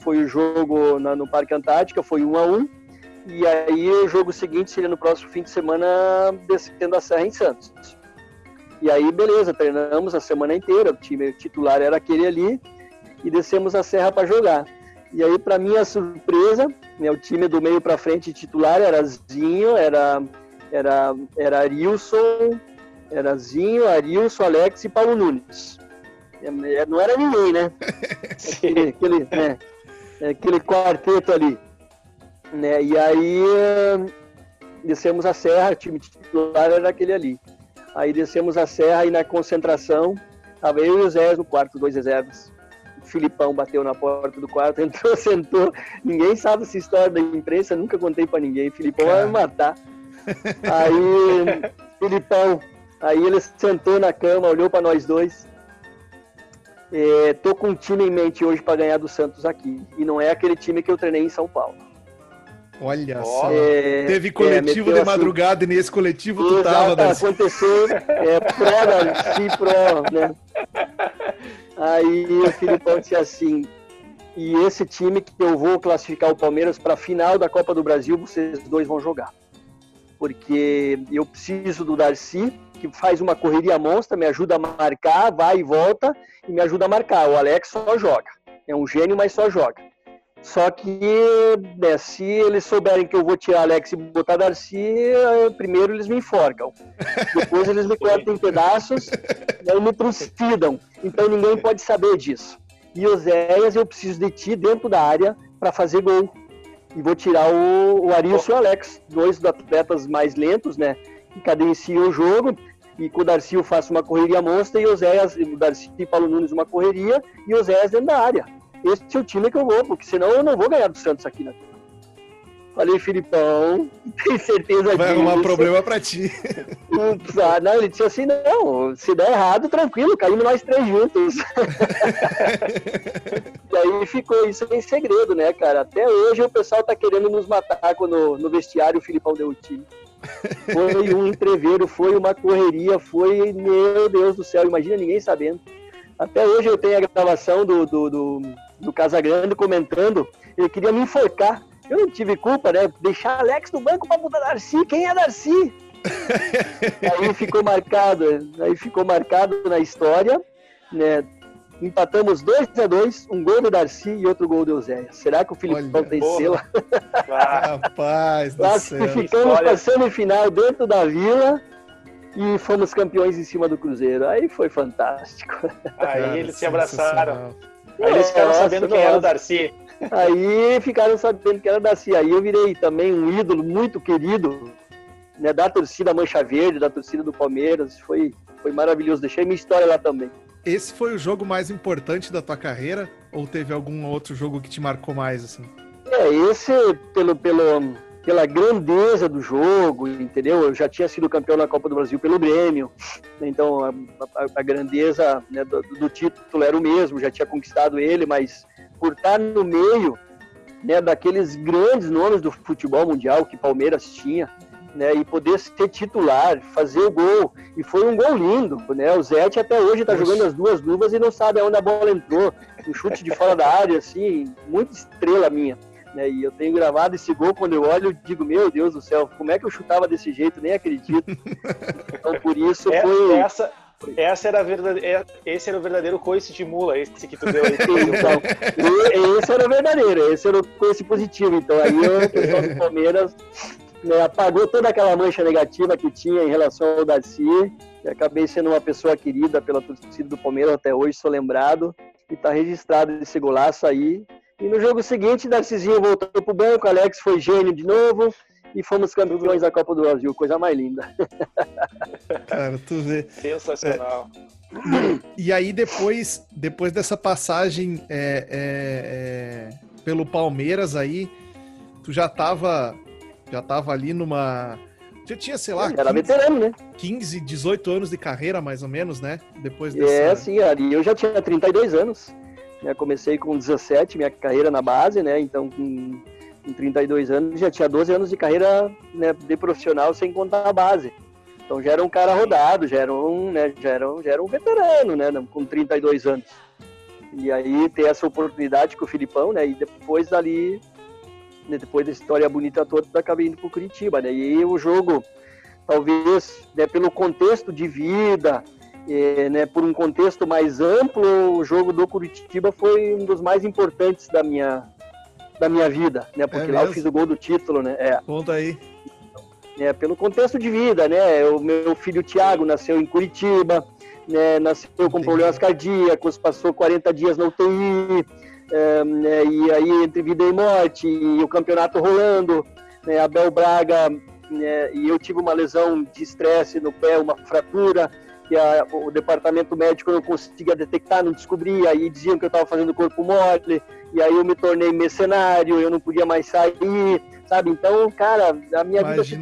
Foi o jogo na, no Parque Antártica, foi um a um. E aí o jogo seguinte seria no próximo fim de semana, descendo a Serra em Santos. E aí, beleza, treinamos a semana inteira. O time titular era aquele ali e descemos a serra para jogar. E aí, para minha surpresa, né, o time do meio para frente titular era Zinho, era, era, era Arilson, era Zinho, Arilson, Alex e Paulo Nunes. É, é, não era ninguém, né? aquele, aquele, né? aquele quarteto ali. Né? E aí descemos a serra, o time titular era aquele ali. Aí descemos a serra e na concentração, estava eu e o Zé no quarto, dois reservas. Filipão bateu na porta do quarto, entrou, sentou. Ninguém sabe essa história da imprensa, nunca contei para ninguém. Filipão vai me matar. Aí, Filipão, aí ele sentou na cama, olhou para nós dois. É, tô com um time em mente hoje para ganhar do Santos aqui. E não é aquele time que eu treinei em São Paulo. Olha só. É, Teve coletivo é, de madrugada assim, e nesse coletivo tu tava, Darcy. Aconteceu, é, pró, Darcy, pró, né? Aí o Filipão disse assim, e esse time que eu vou classificar o Palmeiras para a final da Copa do Brasil, vocês dois vão jogar. Porque eu preciso do Darcy, que faz uma correria monstra, me ajuda a marcar, vai e volta, e me ajuda a marcar. O Alex só joga. É um gênio, mas só joga. Só que né, se eles souberem que eu vou tirar Alex e botar Darcy, primeiro eles me enforcam. Depois eles me cortam em pedaços e me trucidam. Então ninguém pode saber disso. E Oséias, eu preciso de ti dentro da área para fazer gol. E vou tirar o, o Arilson e o Alex, dois dos atletas mais lentos, né? Que cadenciam o jogo. E com o Darcy eu faço uma correria monstra e o Oséias, o Darcy e Paulo Nunes uma correria e Oséias dentro da área esse é o time que eu vou, porque senão eu não vou ganhar do Santos aqui, né? Falei, Filipão, tem certeza disso. Vai arrumar problema pra ti. Ah, não, ele disse assim, não, se der errado, tranquilo, caímos nós três juntos. e aí ficou isso em segredo, né, cara? Até hoje o pessoal tá querendo nos matar quando no vestiário o Filipão deu o time. Foi um entreveiro, foi uma correria, foi, meu Deus do céu, imagina ninguém sabendo. Até hoje eu tenho a gravação do, do, do do Casagrande comentando, ele queria me enforcar. Eu não tive culpa, né? Deixar Alex no banco para mudar Darcy. Quem é Darcy? aí ficou marcado, aí ficou marcado na história, né? Empatamos 2 a 2 um gol do Darcy e outro gol do Eusébio. Será que o Filipão tem selo? Rapaz, Classificamos para semifinal dentro da vila e fomos campeões em cima do Cruzeiro. Aí foi fantástico. Aí eles se abraçaram. Aí eles ficaram sabendo quem era o Darcy. Aí ficaram sabendo que era o Darcy. Aí eu virei também um ídolo muito querido né, da torcida Mancha Verde, da torcida do Palmeiras. Foi, foi maravilhoso. Deixei minha história lá também. Esse foi o jogo mais importante da tua carreira? Ou teve algum outro jogo que te marcou mais? Assim? É, esse, pelo, pelo, pela grandeza do jogo, entendeu? Eu já tinha sido campeão na Copa do Brasil pelo Grêmio, então a, a, a grandeza né, do, do, título era o mesmo, já tinha conquistado ele, mas por estar no meio né, daqueles grandes nomes do futebol mundial que Palmeiras tinha, né, e poder ser titular, fazer o gol, e foi um gol lindo, né? O Zete até hoje está jogando as duas luvas e não sabe aonde a bola entrou, um chute de fora da área, assim, muita estrela minha. Né? E eu tenho gravado esse gol, quando eu olho, eu digo, meu Deus do céu, como é que eu chutava desse jeito? Nem acredito. Então, por isso é, foi. Essa, essa era a verdade... É, esse era o verdadeiro coice de mula, esse que tu deu aí. então, esse era o verdadeiro, esse era o coice positivo. Então, aí o pessoal do Palmeiras né, apagou toda aquela mancha negativa que tinha em relação ao Darcy. E acabei sendo uma pessoa querida pela torcida do Palmeiras até hoje, sou lembrado. E está registrado esse golaço aí. E no jogo seguinte, Darcizinho voltou pro banco, Alex foi gênio de novo e fomos campeões da Copa do Brasil, coisa mais linda. Cara, tu vê. Sensacional. É, e aí depois, depois dessa passagem é, é, é, pelo Palmeiras aí, tu já tava, já tava ali numa já tinha, sei lá, era 15, veterano, né? 15, 18 anos de carreira, mais ou menos, né? Depois dessa... É, sim, ali eu já tinha 32 anos. Né? Comecei com 17, minha carreira na base, né? Então, com, com 32 anos, já tinha 12 anos de carreira né, de profissional sem contar a base. Então já era um cara rodado, já era um, né, já era, já era um veterano, né, com 32 anos. E aí ter essa oportunidade com o Filipão, né, e depois dali, né, depois da história bonita toda, acabei indo para o Curitiba, né, e o jogo, talvez, né, pelo contexto de vida, é, né, por um contexto mais amplo, o jogo do Curitiba foi um dos mais importantes da minha, da minha vida, né? Porque é lá eu fiz o gol do título, né? É. Conta aí. É, pelo contexto de vida, né? O meu filho Tiago nasceu em Curitiba, né? nasceu com Entendi. problemas cardíacos, passou 40 dias na UTI, é, né? e aí entre vida e morte, e o campeonato rolando, né? Abel Braga, né? e eu tive uma lesão de estresse no pé, uma fratura, que a, o departamento médico não conseguia detectar, não descobria, aí diziam que eu estava fazendo corpo mole, e aí eu me tornei mercenário, eu não podia mais sair, sabe? Então, cara, a minha Imagina. vida se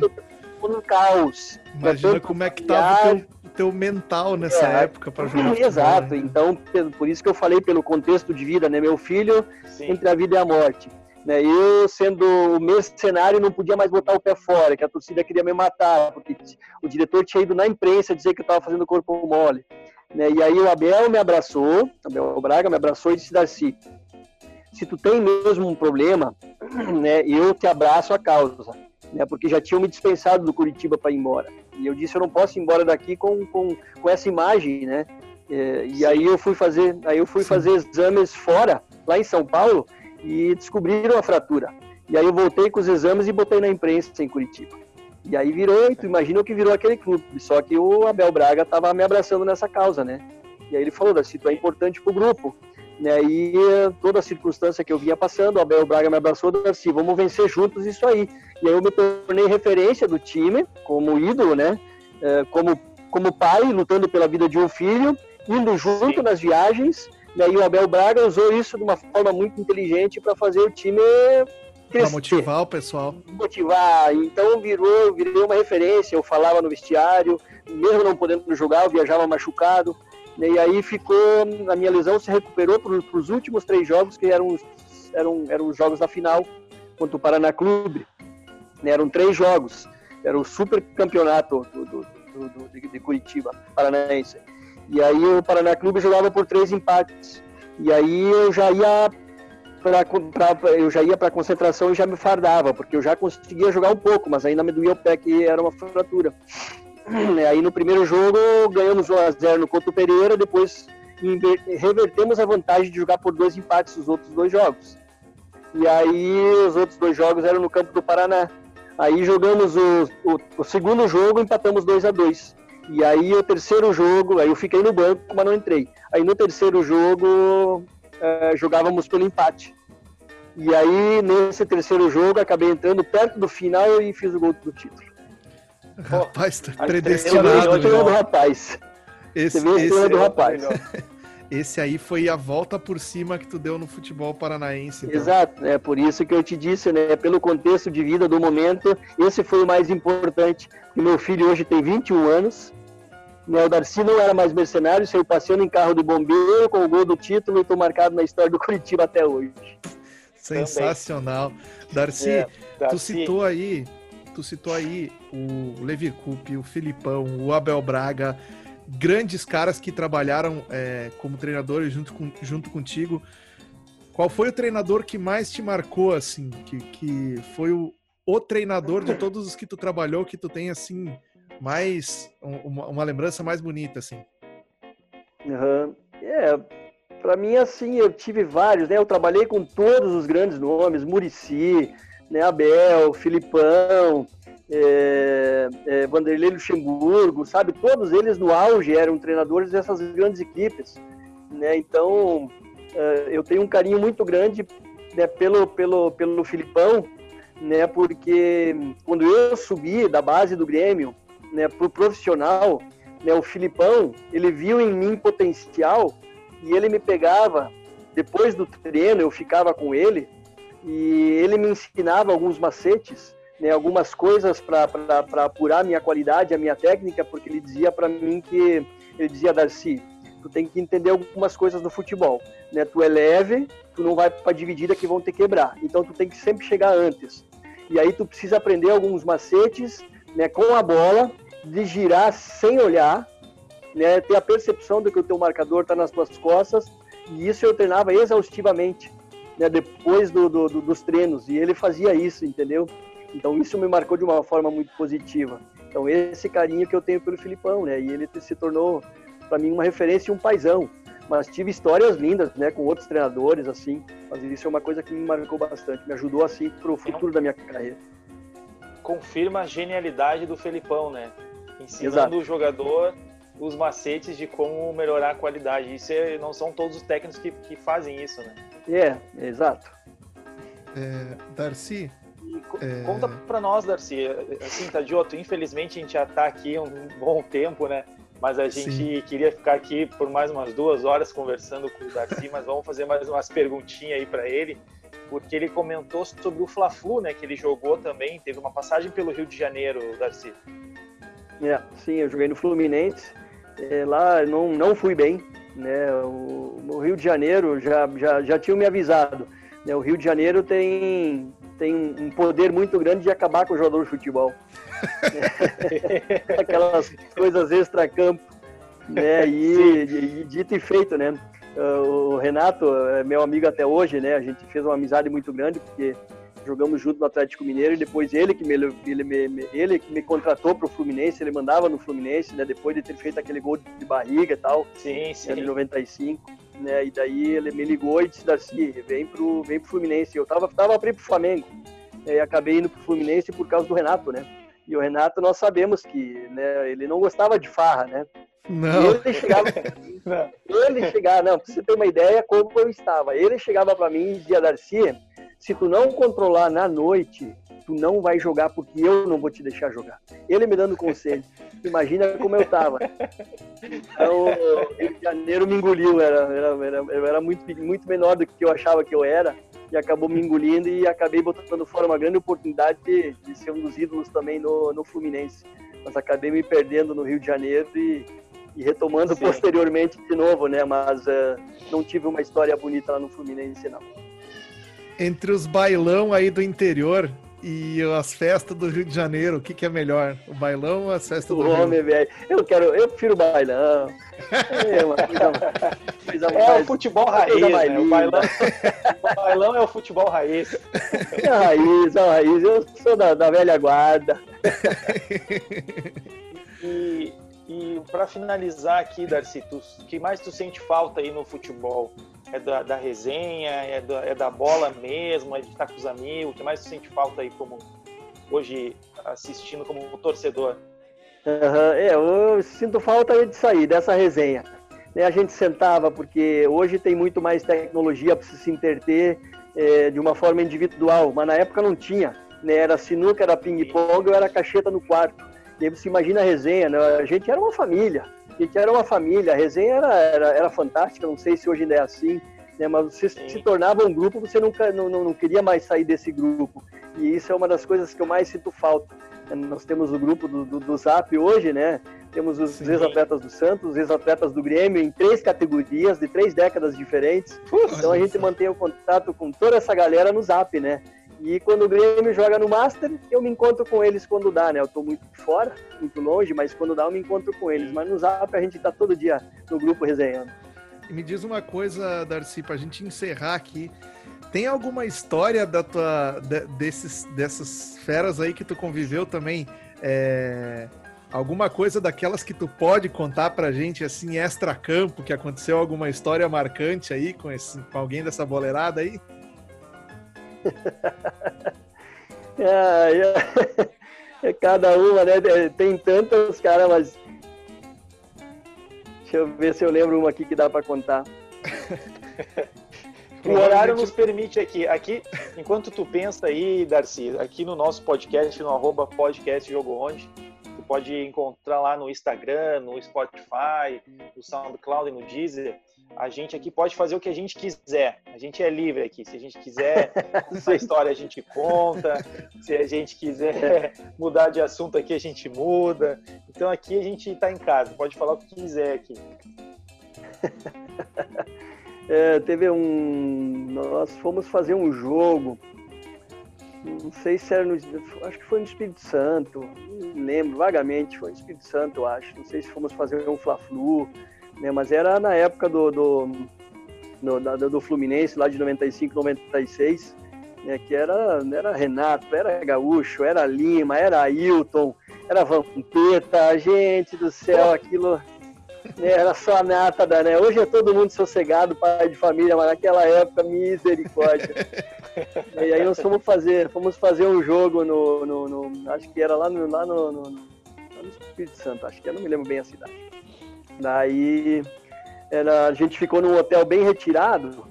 tornou um caos. Imagina como é que estava o teu, teu mental nessa é, época para jogar. Exato, futebol, né? então, por isso que eu falei pelo contexto de vida, né? Meu filho, Sim. entre a vida e a morte. Né? Eu, sendo mercenário, não podia mais botar o pé fora, que a torcida queria me matar, porque o diretor tinha ido na imprensa dizer que eu estava fazendo corpo mole. Né? E aí o Abel me abraçou, Abel Braga me abraçou e disse, Darcy, se tu tem mesmo um problema, né, eu te abraço a causa, né, porque já tinham me dispensado do Curitiba para ir embora. E eu disse, eu não posso ir embora daqui com, com, com essa imagem, né? É, e aí eu fui fazer, aí eu fui fazer exames fora, lá em São Paulo, e descobriram a fratura. E aí eu voltei com os exames e botei na imprensa em Curitiba. E aí virou, tu imagina o que virou aquele clube. Só que o Abel Braga estava me abraçando nessa causa, né? E aí ele falou, Darcy, tu é importante pro grupo. Né? E toda a circunstância que eu vinha passando, o Abel Braga me abraçou, Darcy, vamos vencer juntos isso aí. E aí eu me tornei referência do time, como ídolo, né? É, como, como pai, lutando pela vida de um filho, indo junto Sim. nas viagens. Né? E o Abel Braga usou isso de uma forma muito inteligente para fazer o time para motivar o pessoal. Motivar. Então virou, virou uma referência. Eu falava no vestiário, mesmo não podendo jogar, eu viajava machucado. E aí ficou, a minha lesão se recuperou para os últimos três jogos, que eram, eram, eram os jogos da final contra o Paraná Clube. Eram três jogos. Era o super campeonato do, do, do, do de Curitiba, paranaense. E aí o Paraná Clube jogava por três empates. E aí eu já ia para eu já ia para concentração e já me fardava, porque eu já conseguia jogar um pouco, mas ainda me doía o pé que era uma fratura. Aí no primeiro jogo ganhamos 1 a 0 no Couto Pereira, depois revertemos a vantagem de jogar por dois empates os outros dois jogos. E aí os outros dois jogos eram no campo do Paraná. Aí jogamos o, o, o segundo jogo, empatamos 2 a 2 E aí o terceiro jogo, aí eu fiquei no banco, mas não entrei. Aí no terceiro jogo é, jogávamos pelo empate. E aí nesse terceiro jogo acabei entrando perto do final e fiz o gol do título. Rapaz, tá predestinado. Esse, do rapaz. Esse, esse, do rapaz. esse aí foi a volta por cima que tu deu no futebol paranaense. Então. Exato, é por isso que eu te disse, né? Pelo contexto de vida do momento, esse foi o mais importante. E meu filho hoje tem 21 anos. Né, o Darcy não era mais mercenário, saiu passeando em carro de bombeiro com o gol do título e estou marcado na história do Curitiba até hoje. Sensacional. Darcy, é, Darcy, tu citou aí tu citou aí o Levi Coupe, o Filipão, o Abel Braga, grandes caras que trabalharam é, como treinadores junto, com, junto contigo. Qual foi o treinador que mais te marcou, assim, que, que foi o, o treinador de todos os que tu trabalhou, que tu tem, assim, mais, uma, uma lembrança mais bonita, assim? Uhum. É, para mim, assim, eu tive vários, né? Eu trabalhei com todos os grandes nomes, Murici, né, Abel, Filipão, é, é, Vanderlei Luxemburgo, sabe? Todos eles no auge eram treinadores dessas grandes equipes. Né? Então, é, eu tenho um carinho muito grande né, pelo, pelo, pelo Filipão, né, porque quando eu subi da base do Grêmio né, para o profissional, né, o Filipão, ele viu em mim potencial e ele me pegava, depois do treino, eu ficava com ele, e ele me ensinava alguns macetes, né, algumas coisas para apurar a minha qualidade, a minha técnica, porque ele dizia para mim que ele dizia Darcy, tu tem que entender algumas coisas do futebol, né? Tu é leve, tu não vai para dividida que vão te quebrar. Então tu tem que sempre chegar antes. E aí tu precisa aprender alguns macetes, né, com a bola, de girar sem olhar, né, ter a percepção de que o teu marcador está nas tuas costas, e isso eu treinava exaustivamente né, depois do, do, do, dos treinos. E ele fazia isso, entendeu? Então isso me marcou de uma forma muito positiva. Então esse carinho que eu tenho pelo Filipão, né? E ele se tornou para mim uma referência e um paizão. Mas tive histórias lindas, né, com outros treinadores assim. Mas isso é uma coisa que me marcou bastante, me ajudou assim para o futuro da minha carreira. Confirma a genialidade do Felipão, né? Ensinando Exato. o jogador os macetes de como melhorar a qualidade. Isso é, não são todos os técnicos que, que fazem isso, né? É, exato. É, Darcy. É... Conta para nós, Darcy. Assim, Tadioto, infelizmente a gente já está aqui um bom tempo, né? Mas a gente Sim. queria ficar aqui por mais umas duas horas conversando com o Darcy, mas vamos fazer mais umas perguntinhas aí para ele, porque ele comentou sobre o Fla-Flu, né? Que ele jogou também, teve uma passagem pelo Rio de Janeiro, Darcy. É, sim, eu joguei no Fluminense. É, lá não, não fui bem, né? O, o, Rio de Janeiro já, já, já tinham me avisado. Né, o Rio de Janeiro tem, tem um poder muito grande de acabar com o jogador de futebol. Aquelas coisas extra-campo. Né? E, e, dito e feito, né? O Renato é meu amigo até hoje, né? A gente fez uma amizade muito grande, porque jogamos junto no Atlético Mineiro e depois ele que me, ele, me, ele que me contratou para o Fluminense, ele mandava no Fluminense, né? Depois de ter feito aquele gol de barriga e tal, sim, sim. em 95, né? E daí ele me ligou e disse, Darcy, vem pro, vem pro Fluminense. Eu tava, tava para ir pro Flamengo, e acabei indo pro Fluminense por causa do Renato, né? E o Renato, nós sabemos que né, ele não gostava de farra, né? Não. Ele chegava, ele chegava, não, pra você ter uma ideia como eu estava. Ele chegava para mim e dizia, Darcy, se tu não controlar na noite, tu não vai jogar porque eu não vou te deixar jogar. Ele me dando conselho. Imagina como eu tava. Então, Rio de Janeiro me engoliu, era, era, era, eu era muito, muito menor do que eu achava que eu era e acabou me engolindo e acabei botando fora uma grande oportunidade de, de ser um dos ídolos também no, no Fluminense. Mas acabei me perdendo no Rio de Janeiro e, e retomando Sim. posteriormente de novo, né? Mas uh, não tive uma história bonita lá no Fluminense, não entre os bailão aí do interior e as festas do Rio de Janeiro, o que, que é melhor? O bailão ou as festas do Rio? Homem, velho. Eu quero, eu prefiro o bailão. É, uma coisa, coisa é mais, o futebol raiz, né? o, bailão, o bailão é o futebol raiz. É a raiz, é a raiz. Eu sou da, da velha guarda. E, e para finalizar aqui, Darcy, o que mais tu sente falta aí no futebol? é da, da resenha, é da, é da bola mesmo, é de estar com os amigos? O que mais você sente falta aí como hoje assistindo como torcedor? Uhum, é, eu sinto falta de sair dessa resenha. Né, a gente sentava, porque hoje tem muito mais tecnologia para se interter é, de uma forma individual, mas na época não tinha. Né, era sinuca, era ping-pong era cacheta no quarto. E você imagina a resenha, né? a gente era uma família que era uma família, a resenha era, era, era fantástica, não sei se hoje ainda é assim, né, mas você Sim. se tornava um grupo, você nunca não, não, não, queria mais sair desse grupo. E isso é uma das coisas que eu mais sinto falta. Nós temos o grupo do, do, do Zap hoje, né? Temos os ex-atletas do Santos, os ex-atletas do Grêmio, em três categorias, de três décadas diferentes. então a gente mantém o contato com toda essa galera no Zap, né? E quando o Grêmio joga no Master, eu me encontro com eles quando dá, né? Eu tô muito fora, muito longe, mas quando dá eu me encontro com eles. Mas no Zap a gente tá todo dia no grupo resenhando. Me diz uma coisa, Darcy, pra gente encerrar aqui. Tem alguma história da tua, de, desses, dessas feras aí que tu conviveu também? É, alguma coisa daquelas que tu pode contar pra gente, assim, extra-campo, que aconteceu alguma história marcante aí com, esse, com alguém dessa boleirada aí? é, é, cada uma, né? Tem tantas, cara, mas. Deixa eu ver se eu lembro uma aqui que dá para contar. O horário nos permite aqui. Aqui, enquanto tu pensa aí, Darcy, aqui no nosso podcast, no arroba podcast Jogo Onde, tu pode encontrar lá no Instagram, no Spotify, no SoundCloud e no Deezer a gente aqui pode fazer o que a gente quiser. A gente é livre aqui. Se a gente quiser essa história, a gente conta. Se a gente quiser mudar de assunto aqui, a gente muda. Então aqui a gente está em casa. Pode falar o que quiser aqui. É, teve um. Nós fomos fazer um jogo. Não sei se era no. Acho que foi no Espírito Santo. Não lembro vagamente. Foi no Espírito Santo, acho. Não sei se fomos fazer um Fla-Flu né? Mas era na época do, do, do, do Fluminense, lá de 95, 96, né? que era, era Renato, era Gaúcho, era Lima, era Ailton, era Vampeta, gente do céu, aquilo né? era só a nata da, né? Hoje é todo mundo sossegado, pai de família, mas naquela época, misericórdia. e aí nós fomos fazer, fomos fazer um jogo no, no, no acho que era lá no, lá no, no, no Espírito Santo, acho que eu não me lembro bem a cidade. Daí era, a gente ficou num hotel bem retirado,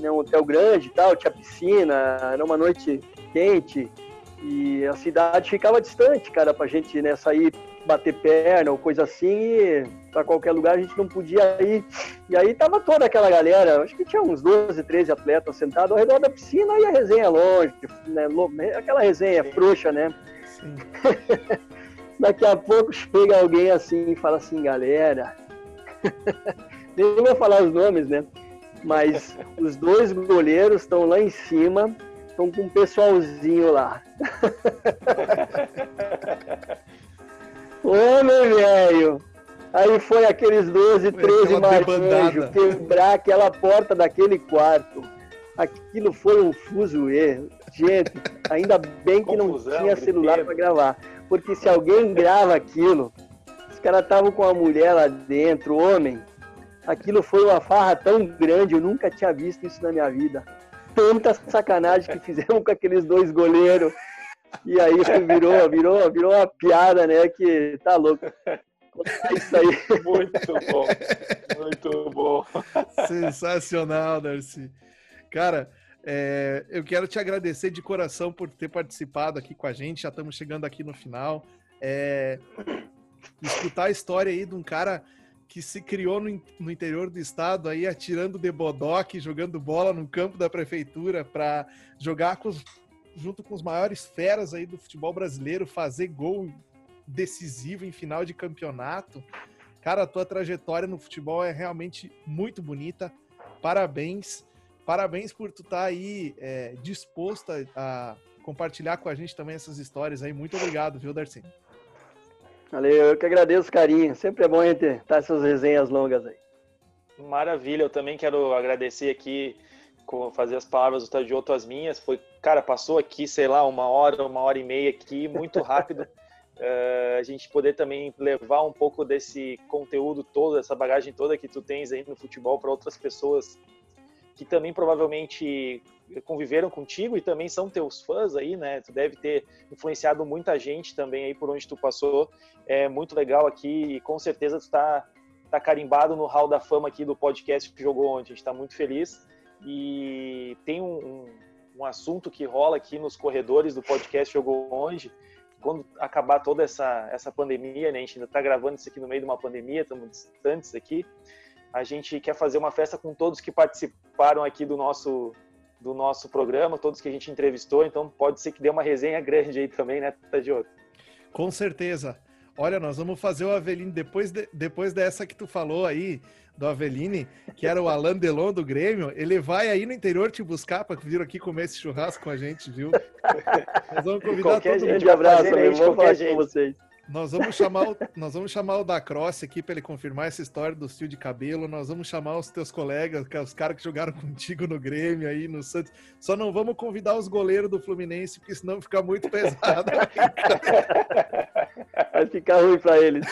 né, um hotel grande e tal, tinha piscina, era uma noite quente e a cidade ficava distante, cara, pra gente né, sair, bater perna ou coisa assim, e pra qualquer lugar a gente não podia ir. E aí tava toda aquela galera, acho que tinha uns 12, 13 atletas sentados ao redor da piscina e a resenha longe, né, aquela resenha frouxa, né? Sim. Daqui a pouco chega alguém assim e fala assim, galera. Nem vou falar os nomes, né? Mas os dois goleiros estão lá em cima, estão com um pessoalzinho lá. Homem, velho! Aí foi aqueles 12, 13 marmanjos quebrar aquela porta daquele quarto. Aquilo foi um fuzuê. Gente, ainda bem que Confusão, não tinha celular para gravar. Porque se alguém grava aquilo, os caras estavam com a mulher lá dentro, homem. Aquilo foi uma farra tão grande, eu nunca tinha visto isso na minha vida. Tanta sacanagem que fizemos com aqueles dois goleiros. E aí virou, virou, virou uma piada, né? Que tá louco. É isso aí. Muito bom. Muito bom. Sensacional, Darcy. Cara, é, eu quero te agradecer de coração por ter participado aqui com a gente. Já estamos chegando aqui no final. É, escutar a história aí de um cara que se criou no, no, interior do estado aí atirando de bodoque, jogando bola no campo da prefeitura para jogar com os, junto com os maiores feras aí do futebol brasileiro, fazer gol decisivo em final de campeonato. Cara, a tua trajetória no futebol é realmente muito bonita. Parabéns. Parabéns por tu estar tá aí é, disposto a, compartilhar com a gente também essas histórias aí. Muito obrigado, viu, Darcy? Valeu, eu que agradeço o carinho. Sempre é bom estar tá essas resenhas longas aí. Maravilha, eu também quero agradecer aqui, fazer as palavras do Tadioto as minhas. Foi, cara, passou aqui, sei lá, uma hora, uma hora e meia aqui, muito rápido. Uh, a gente poder também levar um pouco desse conteúdo todo, essa bagagem toda que tu tens aí no futebol para outras pessoas que também provavelmente conviveram contigo e também são teus fãs aí, né? Tu deve ter influenciado muita gente também aí por onde tu passou. É muito legal aqui e com certeza tu tá, tá carimbado no hall da fama aqui do podcast que jogou ontem. A gente tá muito feliz e tem um, um, um assunto que rola aqui nos corredores do podcast Jogou Onde, quando acabar toda essa, essa pandemia, né? A gente ainda está gravando isso aqui no meio de uma pandemia, estamos distantes aqui a gente quer fazer uma festa com todos que participaram aqui do nosso do nosso programa, todos que a gente entrevistou, então pode ser que dê uma resenha grande aí também, né, Tadioto? Com certeza. Olha, nós vamos fazer o Aveline depois, de, depois dessa que tu falou aí, do Aveline, que era o Alain Delon do Grêmio, ele vai aí no interior te buscar para vir aqui comer esse churrasco com a gente, viu? Nós vamos convidar qualquer todo mundo. Um abraço, eu vou falar com vocês. Nós vamos chamar o, nós vamos chamar o da Cross aqui para ele confirmar essa história do fio de cabelo. Nós vamos chamar os teus colegas, é os caras que jogaram contigo no Grêmio aí no Santos. Só não vamos convidar os goleiros do Fluminense, porque senão fica muito pesado. Vai ficar ruim para eles.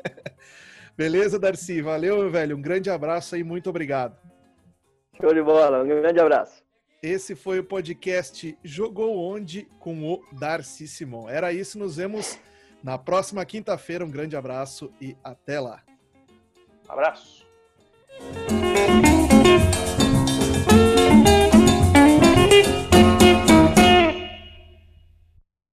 Beleza, Darcy? Valeu, meu velho. Um grande abraço aí, muito obrigado. Show de bola, um grande abraço. Esse foi o podcast Jogou Onde com o Darcy Simon. Era isso, nos vemos na próxima quinta-feira. Um grande abraço e até lá. Abraço.